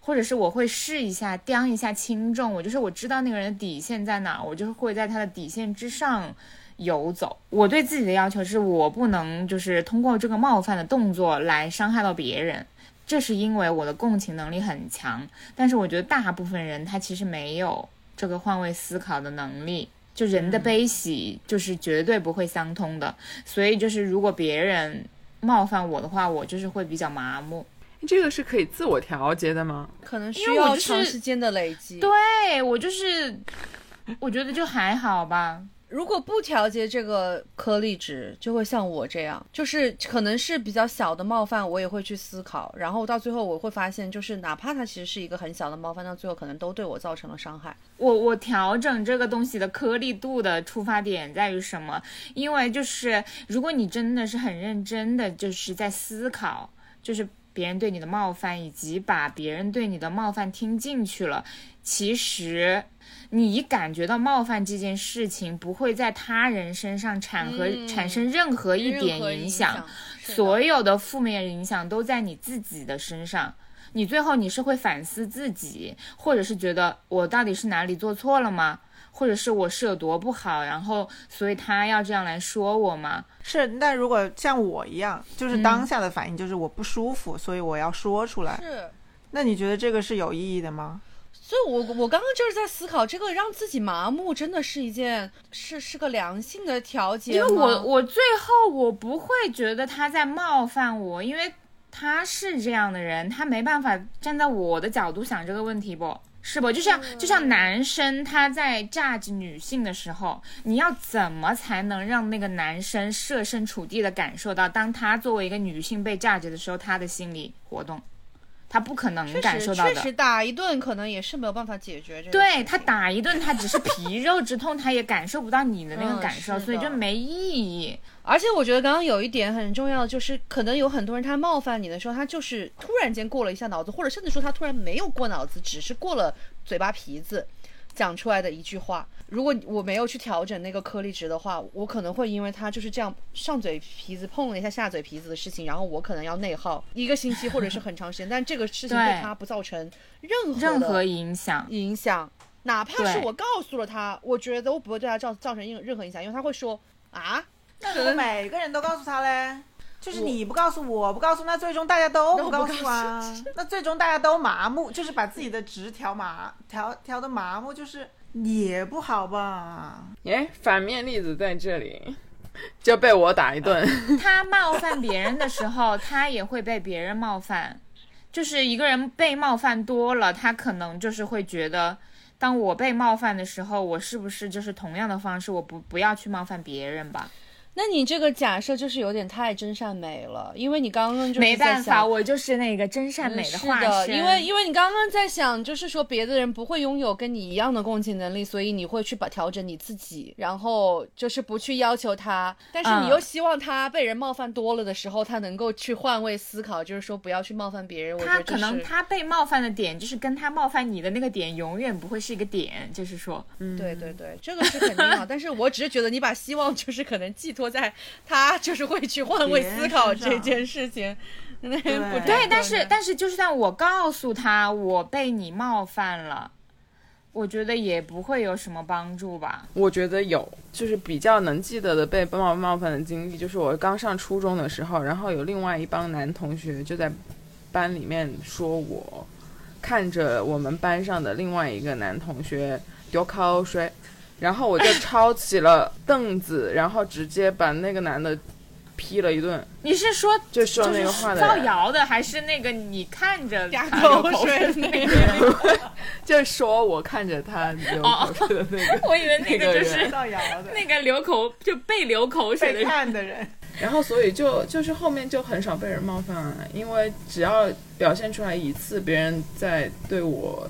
或者是我会试一下掂一下轻重。我就是我知道那个人的底线在哪，我就是会在他的底线之上。游走，我对自己的要求是我不能就是通过这个冒犯的动作来伤害到别人，这是因为我的共情能力很强。但是我觉得大部分人他其实没有这个换位思考的能力，就人的悲喜就是绝对不会相通的。所以就是如果别人冒犯我的话，我就是会比较麻木。这个是可以自我调节的吗？可能需要长时间的累积。对我就是，我觉得就还好吧。如果不调节这个颗粒值，就会像我这样，就是可能是比较小的冒犯，我也会去思考，然后到最后我会发现，就是哪怕它其实是一个很小的冒犯，到最后可能都对我造成了伤害。我我调整这个东西的颗粒度的出发点在于什么？因为就是如果你真的是很认真的，就是在思考，就是别人对你的冒犯，以及把别人对你的冒犯听进去了，其实。你感觉到冒犯这件事情不会在他人身上产和、嗯产生任何一点影影响，所有的负面影响都在你自己的身上。你最后你是会反思自己，或者是觉得我到底是哪里做错了吗？或者是我是有多不好，然后所以他要这样来说我吗？是，但如果像我一样，就是当下的反应就是我不舒服，所以我要说出来。是。那你觉得这个是有意义的吗？所以我，我刚刚就是在思考，这个让自己麻木，真的是一件是是个良性的调节？因为我我最后我不会觉得他在冒犯我，因为他是这样的人，他没办法站在我的角度想这个问题不。是不？就像就像男生他在 judge 女性的时候，你要怎么才能让那个男生设身处地的感受到，当他作为一个女性被 judge 的时候，他的心理活动？他不可能感受到的。确实打一顿可能也是没有办法解决这个对。他打一顿，他只是 [LAUGHS] 皮肉之痛，他也感受不到你的那个嗯感受，所以就没意义。而且我觉得刚刚有一点很重要的，就是可能有很多人他冒犯你的时候，他就是突然间过了一下脑子，或者甚至说他突然没有过脑子，只是过了嘴巴皮子讲出来的一句话。如果我没有去调整那个颗粒值的话，我可能会因为他就是这样上嘴皮子碰了一下下嘴皮子的事情，然后我可能要内耗一个星期或者是很长时间，但这个事情对对他不造成任何任何影响，影响，哪怕是我告诉了他，我觉得我不会对他造造成任任何影响，因为他会说啊，那如果每个人都告诉他嘞？就是你不告诉我不告诉，那最终大家都不告诉啊。那最终大家都麻木，就是把自己的值调麻调调的麻木，就是也不好吧？哎，反面例子在这里，[LAUGHS] 就被我打一顿。[LAUGHS] 他冒犯别人的时候，他也会被别人冒犯。就是一个人被冒犯多了，他可能就是会觉得，当我被冒犯的时候，我是不是就是同样的方式，我不不要去冒犯别人吧？那你这个假设就是有点太真善美了，因为你刚刚就是没办法，我就是那个真善美嗯是化的，身。因为因为你刚刚在想，就是说别的人不会拥有跟你一样的共情能力，所以你会去把调整你自己，然后就是不去要求他，但是你嗯又希望他被人冒犯多了的时候，他能够去换位思考，就是说不要去冒犯别人。他得可能他被冒犯的点，就是跟他冒犯你的那个点永远不会是一个点，就是说，对对对，这个是肯定啊。但是我只是觉得你把希望就是可能寄托在他就是会去换位思考这件事情，[LAUGHS] 那不对对，但是但是就算我告诉他我被你冒犯了，我觉得也不会有什么帮助吧。我觉得有，就是比较能记得的被冒冒犯的经历，就是我刚上初中的时候，然后有另外一帮男同学就在班里面说我，看着我们班上的另外一个男同学丢口水，然后我就抄起了凳子，然后直接把那个男的劈了一顿，你是说就说那个话的造，谣的，还是那个你看着口水水那个。[LAUGHS] 就说我看着他流口水的那个。[LAUGHS] 我以为那那个就是造谣的那个流口就被流口水的。看的人，然后所以就就是后面就很少被人冒犯了，因为只要表现出来一次，别人在对我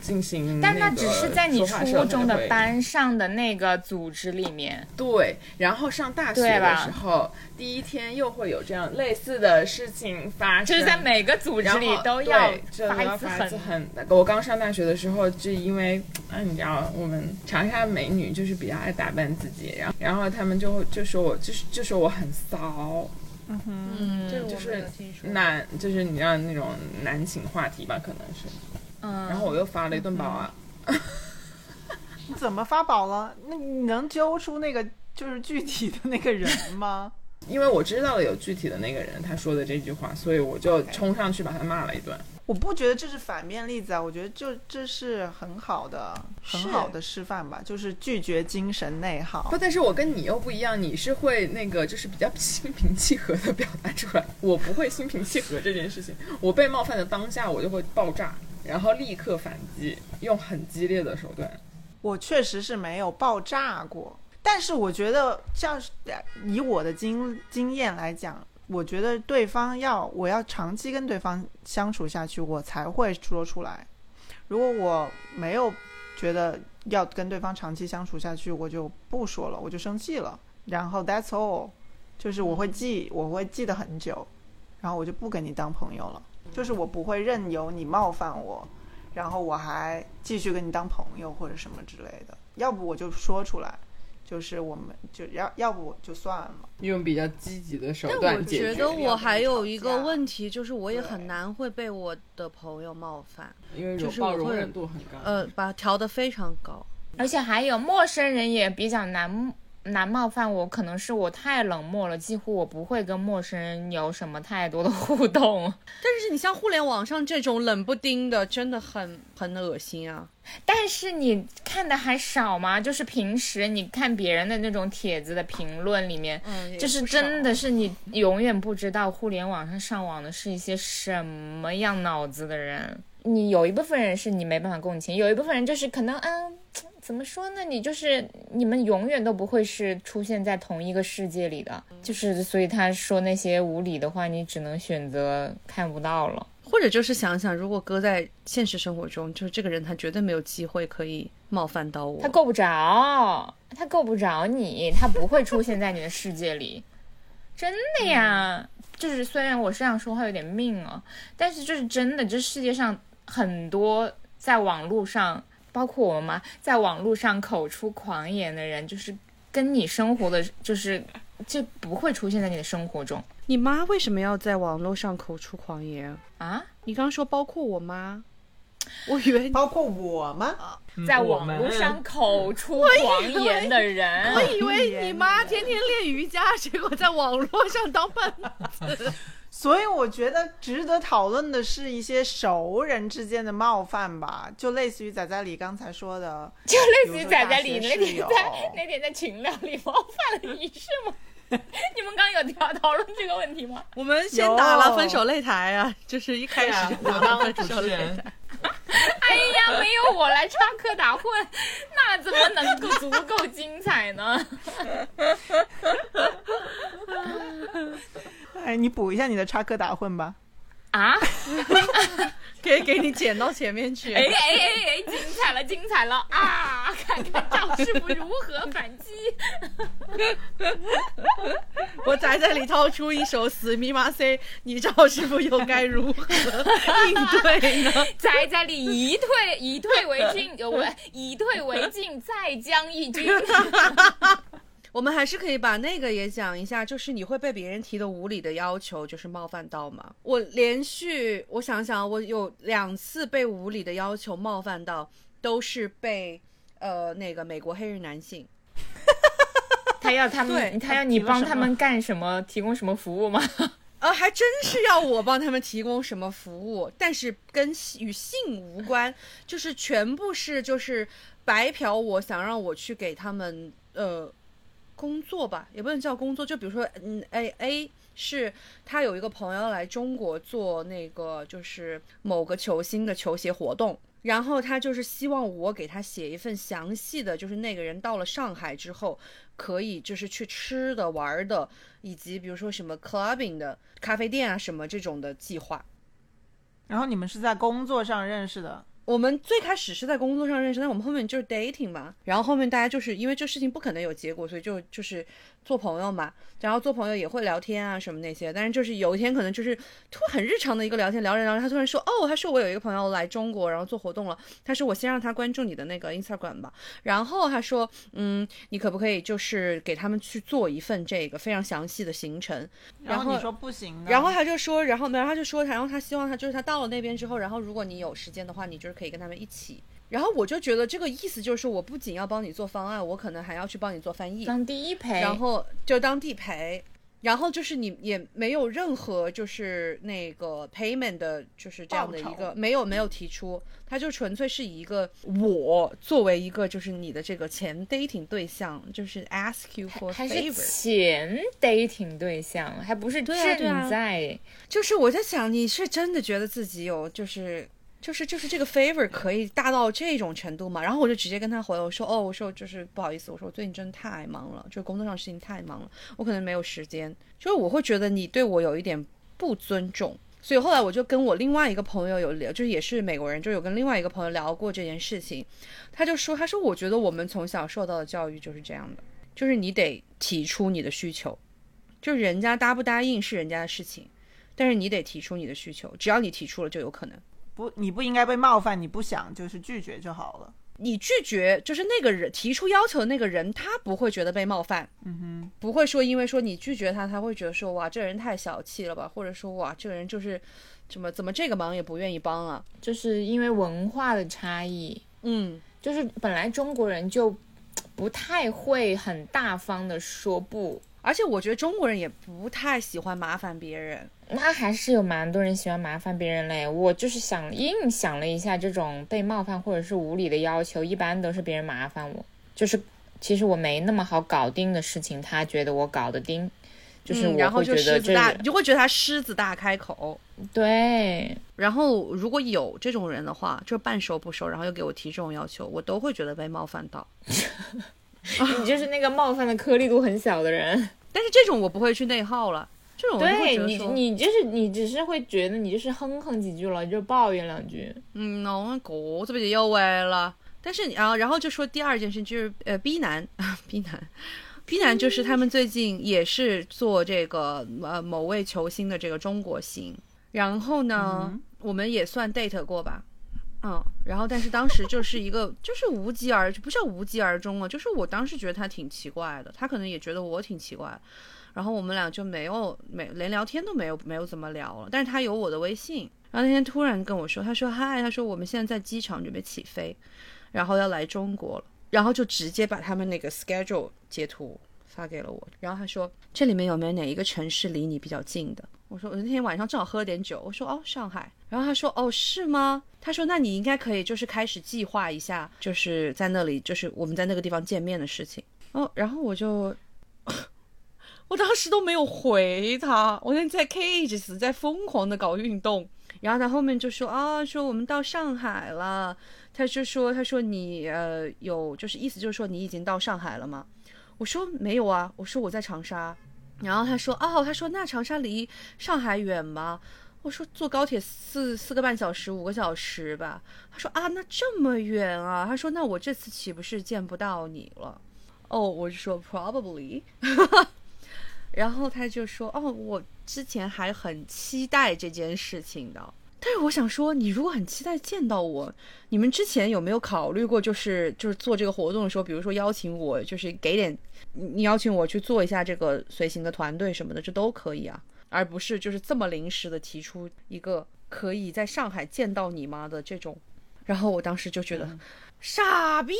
进行但那只是在你初中的班上的那个组织里面，对，然后上大学的时候，第一天又会有这样类似的事情发生，就是在每个组织里都要发一次要发一次狠。我刚上大学的时候，就因为啊，你知道我们长沙美女就是比较爱打扮自己，然后然后他们就会就说我就是就说我很骚，嗯，这个我就是。男就是你知道那种男情话题吧，可能是。嗯，然后我又发了一顿饱啊，你怎么发饱了？那你能揪出那个就是具体的那个人吗？[LAUGHS] 因为我知道了有具体的那个人他说的这句话，所以我就冲上去把他骂了一顿。我不觉得这是反面例子啊，我觉得就这是很好的、很好的示范吧，就是拒绝精神内耗不，。但是我跟你又不一样，你是会那个就是比较心平气和的表达出来，我不会心平气和这件事情。我被冒犯的当下，我就会爆炸，然后立刻反击，用很激烈的手段。我确实是没有爆炸过，但是我觉得像是以我的经经验来讲，我觉得对方要我要长期跟对方相处下去，我才会说出来。如果我没有觉得要跟对方长期相处下去，我就不说了，我就生气了。然后 that's all，就是我会记，我会记得很久，然后我就不跟你当朋友了。就是我不会任由你冒犯我，然后我还继续跟你当朋友或者什么之类的。要不我就说出来，就是我们就要要不我就算了。用比较积极的手段解决。但我觉得我还有一个问题，就是我也很难会被我的朋友冒犯，因为就是容忍度很高。呃，把调的非常高。而且还有陌生人也比较难难冒犯我，可能是我太冷漠了，几乎我不会跟陌生人有什么太多的 [LAUGHS] 互动。[LAUGHS] 但是你像互联网上这种冷不丁的，真的很很恶心啊！但是你看的还少吗？就是平时你看别人的那种帖子的评论里面，嗯，就是真的是你永远不知道互联网上上网的是一些什么样脑子的人。你有一部分人是你没办法共情，有一部分人就是可能嗯，怎么说呢？你就是你们永远都不会是出现在同一个世界里的，就是所以他说那些无理的话，你只能选择看不到了。或者就是想想，如果搁在现实生活中，就是这个人他绝对没有机会可以冒犯到我。他够不着，他够不着你，他不会出现在你的世界里，真的呀。就是虽然我这样说话有点命哦，但是就是真的，这世界上很多在网络上，包括我妈，在网络上口出狂言的人，就是跟你生活的，就是就不会出现在你的生活中你妈为什么要在网络上口出狂言？啊。你刚刚说包括我妈，我以为包括我吗？在网络上口出狂言的人，我以为你妈天天练瑜伽，结果在网络上当伴子。所以我觉得值得讨论的是一些熟人之间的冒犯吧，就类似于仔仔李刚才说的，就类似于仔仔李那天在那天在群聊里冒犯了你是吗？你们刚刚有讨讨论这个问题吗？我们先打了分手擂台啊，就是一开始，就我打了当分手擂主持人。，哎呀，没有我来插科打诨，那怎么能够足够精彩呢？[LAUGHS] 哎，你补一下你的插科打诨吧。啊？[LAUGHS] 可以给你剪到前面去。哎哎哎哎，精彩了，精彩了啊！看看赵师傅如何反击。[LAUGHS] 我宅在里掏出一首《死密码 C》，你赵师傅又该如何应对呢？[LAUGHS] 在在里以退以退为进，呃，我以退为进，再将一军。我们还是可以把那个也讲一下，就是你会被别人提的无理的要求，就是冒犯到吗？我连续，我想想，我有两次被无理的要求冒犯到，都是被呃那个美国黑人男性。[LAUGHS] 他要他们，对他要你帮他们干什么？提供什么服务吗？[LAUGHS] 呃，还真是要我帮他们提供什么服务，但是跟与性无关，就是全部是就是白嫖我，想让我去给他们呃工作吧，也不能叫工作，就比如说嗯 A A 是他有一个朋友来中国做那个就是某个球星的球鞋活动。然后他就是希望我给他写一份详细的，就是那个人到了上海之后，可以就是去吃的、玩的，以及比如说什么 clubbing 的咖啡店啊什么这种的计划。然后你们是在工作上认识的，我们最开始是在工作上认识，但我们后面就是 dating 嘛，然后后面大家就是因为这事情不可能有结果，所以就就是做朋友嘛，然后做朋友也会聊天啊什么那些，但是就是有一天可能就是突然很日常的一个聊天，聊着聊着他突然说，哦，他说我有一个朋友来中国，然后做活动了，他说我先让他关注你的那个 Instagram 吧，然后他说，嗯，你可不可以就是给他们去做一份这个非常详细的行程，然后然后你说不行，然后他就说，然后没有，他就说，然后他希望他就是他到了那边之后，然后如果你有时间的话，你就是可以跟他们一起。然后我就觉得这个意思就是，我不仅要帮你做方案，我可能还要去帮你做翻译，当第一陪，然后就当地陪。然后就是你也没有任何就是那个 payment 的，就是这样的一个没有没有提出，他就纯粹是一个我作为一个就是你的这个前 dating 对象，就是 ask you for 还是 favor。前 dating 对象，还不是对啊对啊正在。就是我在想，你是真的觉得自己有就是就是就是这个 favor 可以大到这种程度吗？然后我就直接跟他回我说，哦，我说就是不好意思，我说我最近真的太忙了，就工作上事情太忙了，我可能没有时间。就是我会觉得你对我有一点不尊重。所以后来我就跟我另外一个朋友有聊，就是也是美国人，就有跟另外一个朋友聊过这件事情。他就说，他说我觉得我们从小受到的教育就是这样的，就是你得提出你的需求，就人家答不答应是人家的事情，但是你得提出你的需求，只要你提出了就有可能。不，你不应该被冒犯，你不想就是拒绝就好了。你拒绝，就是那个人提出要求的那个人，他不会觉得被冒犯，嗯哼，不会说因为说你拒绝他，他会觉得说哇这个人太小气了吧，或者说哇这个人就是怎么怎么这个忙也不愿意帮啊，就是因为文化的差异，嗯，就是本来中国人就不太会很大方的说不，而且我觉得中国人也不太喜欢麻烦别人，那还是有蛮多人喜欢麻烦别人嘞。我就是想硬想了一下，这种被冒犯或者是无理的要求，一般都是别人麻烦我，就是其实我没那么好搞定的事情，他觉得我搞得定，就是然后就狮子大，就会觉得他狮子大开口。对，然后如果有这种人的话，就半熟不熟，然后又给我提这种要求，我都会觉得被冒犯到。[LAUGHS] [LAUGHS] 你就是那个冒犯的颗粒度很小的人。但是这种我不会去内耗了，这种我就会对你你就是你只是会觉得你就是哼哼几句了，就抱怨两句。嗯，那我个子不就又歪了？但是然后然后就说第二件事就是呃 B 男 [LAUGHS] B 男 B 男就是他们最近也是做这个呃某位球星的这个中国行，然后呢、我们也算 date 过吧。嗯，然后但是当时就是一个就是无疾而不叫无疾而终了，就是我当时觉得他挺奇怪的，他可能也觉得我挺奇怪，然后我们俩就没有没连聊天都没有没有怎么聊了，但是他有我的微信，然后那天突然跟我说，他说嗨，他说我们现在在机场准备起飞，然后要来中国了，然后就直接把他们那个 schedule 截图发给了我，然后他说这里面有没有哪一个城市离你比较近的？我说我那天晚上正好喝了点酒，我说哦上海，然后他说哦是吗？他说那你应该可以就是开始计划一下，就是在那里就是我们在那个地方见面的事情。哦，然后我就。[LAUGHS] 我当时都没有回他，我那天在 Cages 在疯狂的搞运动，然后他后面就说啊，说我们到上海了，他就说他说你呃有就是意思就是说你已经到上海了吗？我说没有啊，我说我在长沙，然后他说哦，他说那长沙离上海远吗？我说坐高铁四四个半小时五个小时吧。他说啊那这么远啊？他说那我这次岂不是见不到你了？哦，我就说 probably。[LAUGHS] 然后他就说：“哦，我之前还很期待这件事情的。但是我想说，你如果很期待见到我，你们之前有没有考虑过，就是就是做这个活动的时候，比如说邀请我，就是给点你你邀请我去做一下这个随行的团队什么的，这都可以啊，而不是就是这么临时的提出一个可以在上海见到你吗的这种。然后我当时就觉得。傻逼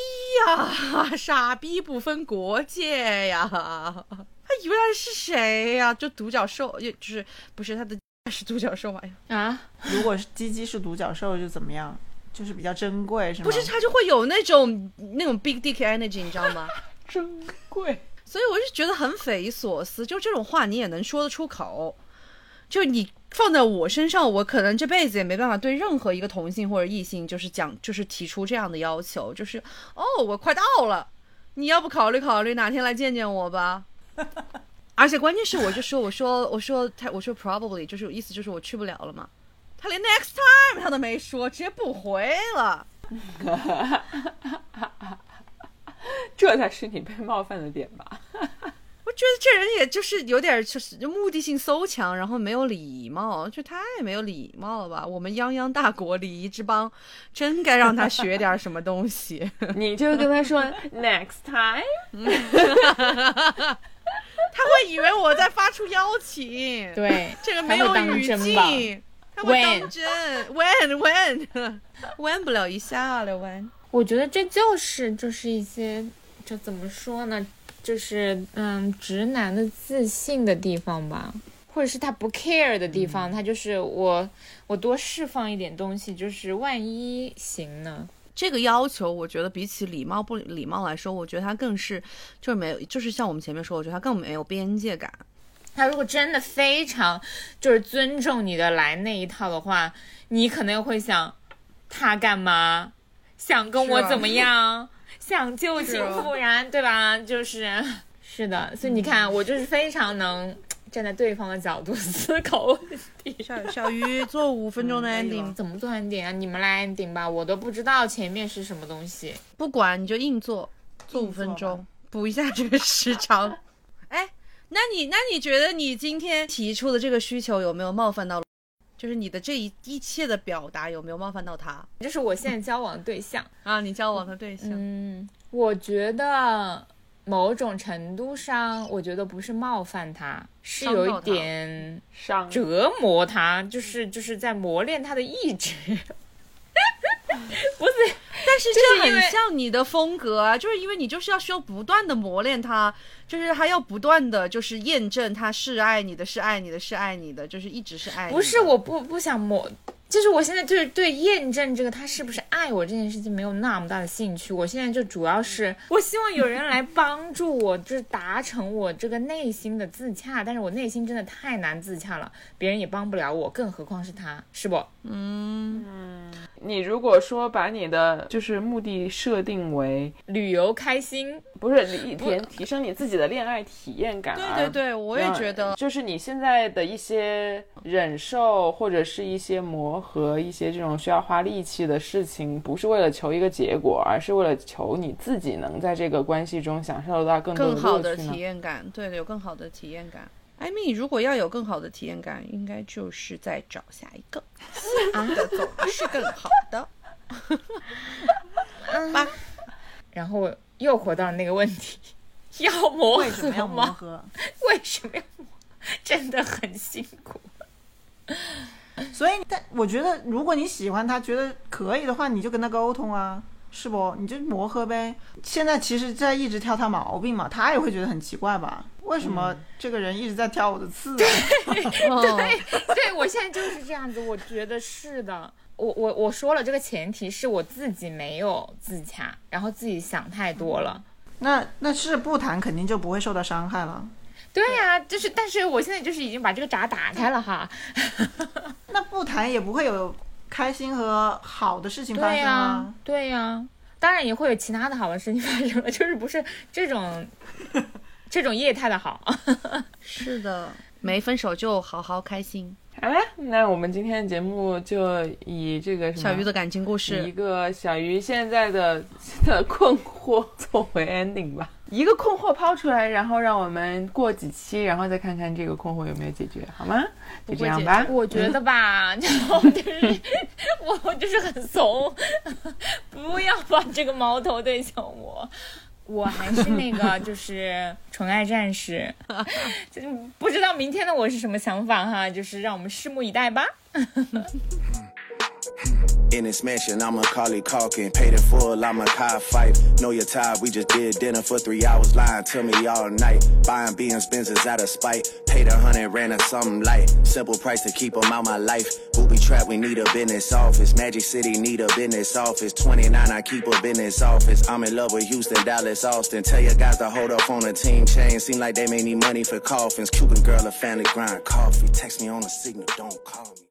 呀，[LAUGHS] 傻逼不分国界呀！他以为他是谁呀？就独角兽，也就是不是他的是独角兽玩意儿？啊，如果是鸡鸡是独角兽就怎么样？就是比较珍贵是吗？不是，他就会有那种那种 big dick energy，你知道吗？[LAUGHS] 珍贵。所以我就觉得很匪夷所思，就这种话你也能说得出口？就你放在我身上，我可能这辈子也没办法对任何一个同性或者异性，就是讲，就是提出这样的要求，就是哦，我快到了，你要不考虑考虑哪天来见见我吧？而且关键是，我就说，我说，我说他，我说 probably，就是意思就是我去不了了嘛。他连 next time 他都没说，直接不回了。[LAUGHS] 这才是你被冒犯的点吧？[LAUGHS] 我觉得这人也就是有点就是目的性馊强，然后没有礼貌，就太没有礼貌了吧？我们泱泱大国礼仪之邦，真该让他学点什么东西。[LAUGHS] 你就跟他说 next time，[LAUGHS] 他会以为我在发出邀请，对，[LAUGHS] 这个没有语境，他会当真。when when [LAUGHS] when 不了一下了 when。我觉得这就是就是一些，就怎么说呢，就是嗯，直男的自信的地方吧，或者是他不 care 的地方，他就是我我多释放一点东西，就是万一行呢？这个要求，我觉得比起礼貌不礼貌来说，我觉得他更是就是没有，就是像我们前面说，我觉得他更没有边界感。他如果真的非常就是尊重你的来那一套的话，你可能会想，他干嘛？想跟我怎么样？[LAUGHS] 想旧情复燃，对吧？就是 [LAUGHS] 是的，所以你看，我就是非常能站在对方的角度 [LAUGHS] 思考问题。小小鱼做五分钟的 ending，、了怎么做 ending 啊？你们来 ending 吧，我都不知道前面是什么东西。不管你就硬做，做五分钟，补一下这个时长。[LAUGHS] 哎，那你那你觉得你今天提出的这个需求有没有冒犯到？就是你的这一一切的表达有没有冒犯到他这是我现在交往的对象。啊？你交往的对象，嗯，我觉得某种程度上，我觉得不是冒犯他，是有一点折磨他，就是就是在磨练他的意志。[LAUGHS] 不是，但是这很像你的风格啊，就是因为你就是要需要不断的磨练他，就是他要不断的就是验证他是爱你的，是爱你的，是爱你的，就是一直是爱你的。不是，我不不想磨，就是我现在就是对验证这个他是不是爱我这件事情没有那么大的兴趣。我现在就主要是我希望有人来帮助我，就是达成我这个内心的自洽。但是我内心真的太难自洽了，别人也帮不了我，更何况是他，是不？你如果说把你的就是目的设定为旅游开心，不是你提提升你自己的恋爱体验感，对对对，我也觉得，就是你现在的一些忍受或者是一些磨合，一些这种需要花力气的事情，不是为了求一个结果，而是为了求你自己能在这个关系中享受到更多更好的体验感，对的，有更好的体验感。艾米，如果要有更好的体验感，应该就是再找下一个，新的总是更好的。[LAUGHS] 吧，然后又回到那个问题，[LAUGHS] 要磨合为什么要？磨合？为什么要磨？真的很辛苦。[LAUGHS] 所以，但我觉得，如果你喜欢他，觉得可以的话，你就跟他沟通啊，是不？你就磨合呗。现在其实在一直挑他毛病嘛，他也会觉得很奇怪吧？为什么这个人一直在挑我的刺？对 [LAUGHS] 对对，我现在就是这样子，我觉得是的。我我我说了，这个前提是我自己没有自洽，然后自己想太多了。那那是不谈，肯定就不会受到伤害了。对呀、就是，但是我现在就是已经把这个闸打开了哈。[LAUGHS] 那不谈也不会有开心和好的事情发对呀、生啊。对呀、当然也会有其他的好的事情发生了，就是不是这种这种业态的好。[LAUGHS] 是的，没分手就好好开心。好了，那我们今天的节目就以这个什么小鱼的感情故事一，个小鱼现在的的困惑作为 ending 吧，一个困惑抛出来，然后让我们过几期，然后再看看这个困惑有没有解决，好吗？就这样吧。我觉得吧，[LAUGHS] 然后就是我我就是很怂，[LAUGHS] 不要把这个矛头对向我。我还是那个，就是纯爱战士，[LAUGHS] 就不知道明天的我是什么想法哈，就是让我们拭目以待吧。[LAUGHS] In this mansion, I'm Macaulay Culkin. Paid in full, I'm a car fight. Know you're tired, we just did dinner for three hours, lying to me all night. Buying BM's Benzes out of spite. Paid a hundred, ran a something light. Simple price to keep keep 'em out my life. Booby trap, we need a business office. Magic City need a business office. 29, I keep a business office. I'm in love with Houston, Dallas, Austin. Tell your guys to hold up on the team chain. Seem like they may need money for coffins. Cuban girl, a family grind coffee. Text me on the signal, don't call me.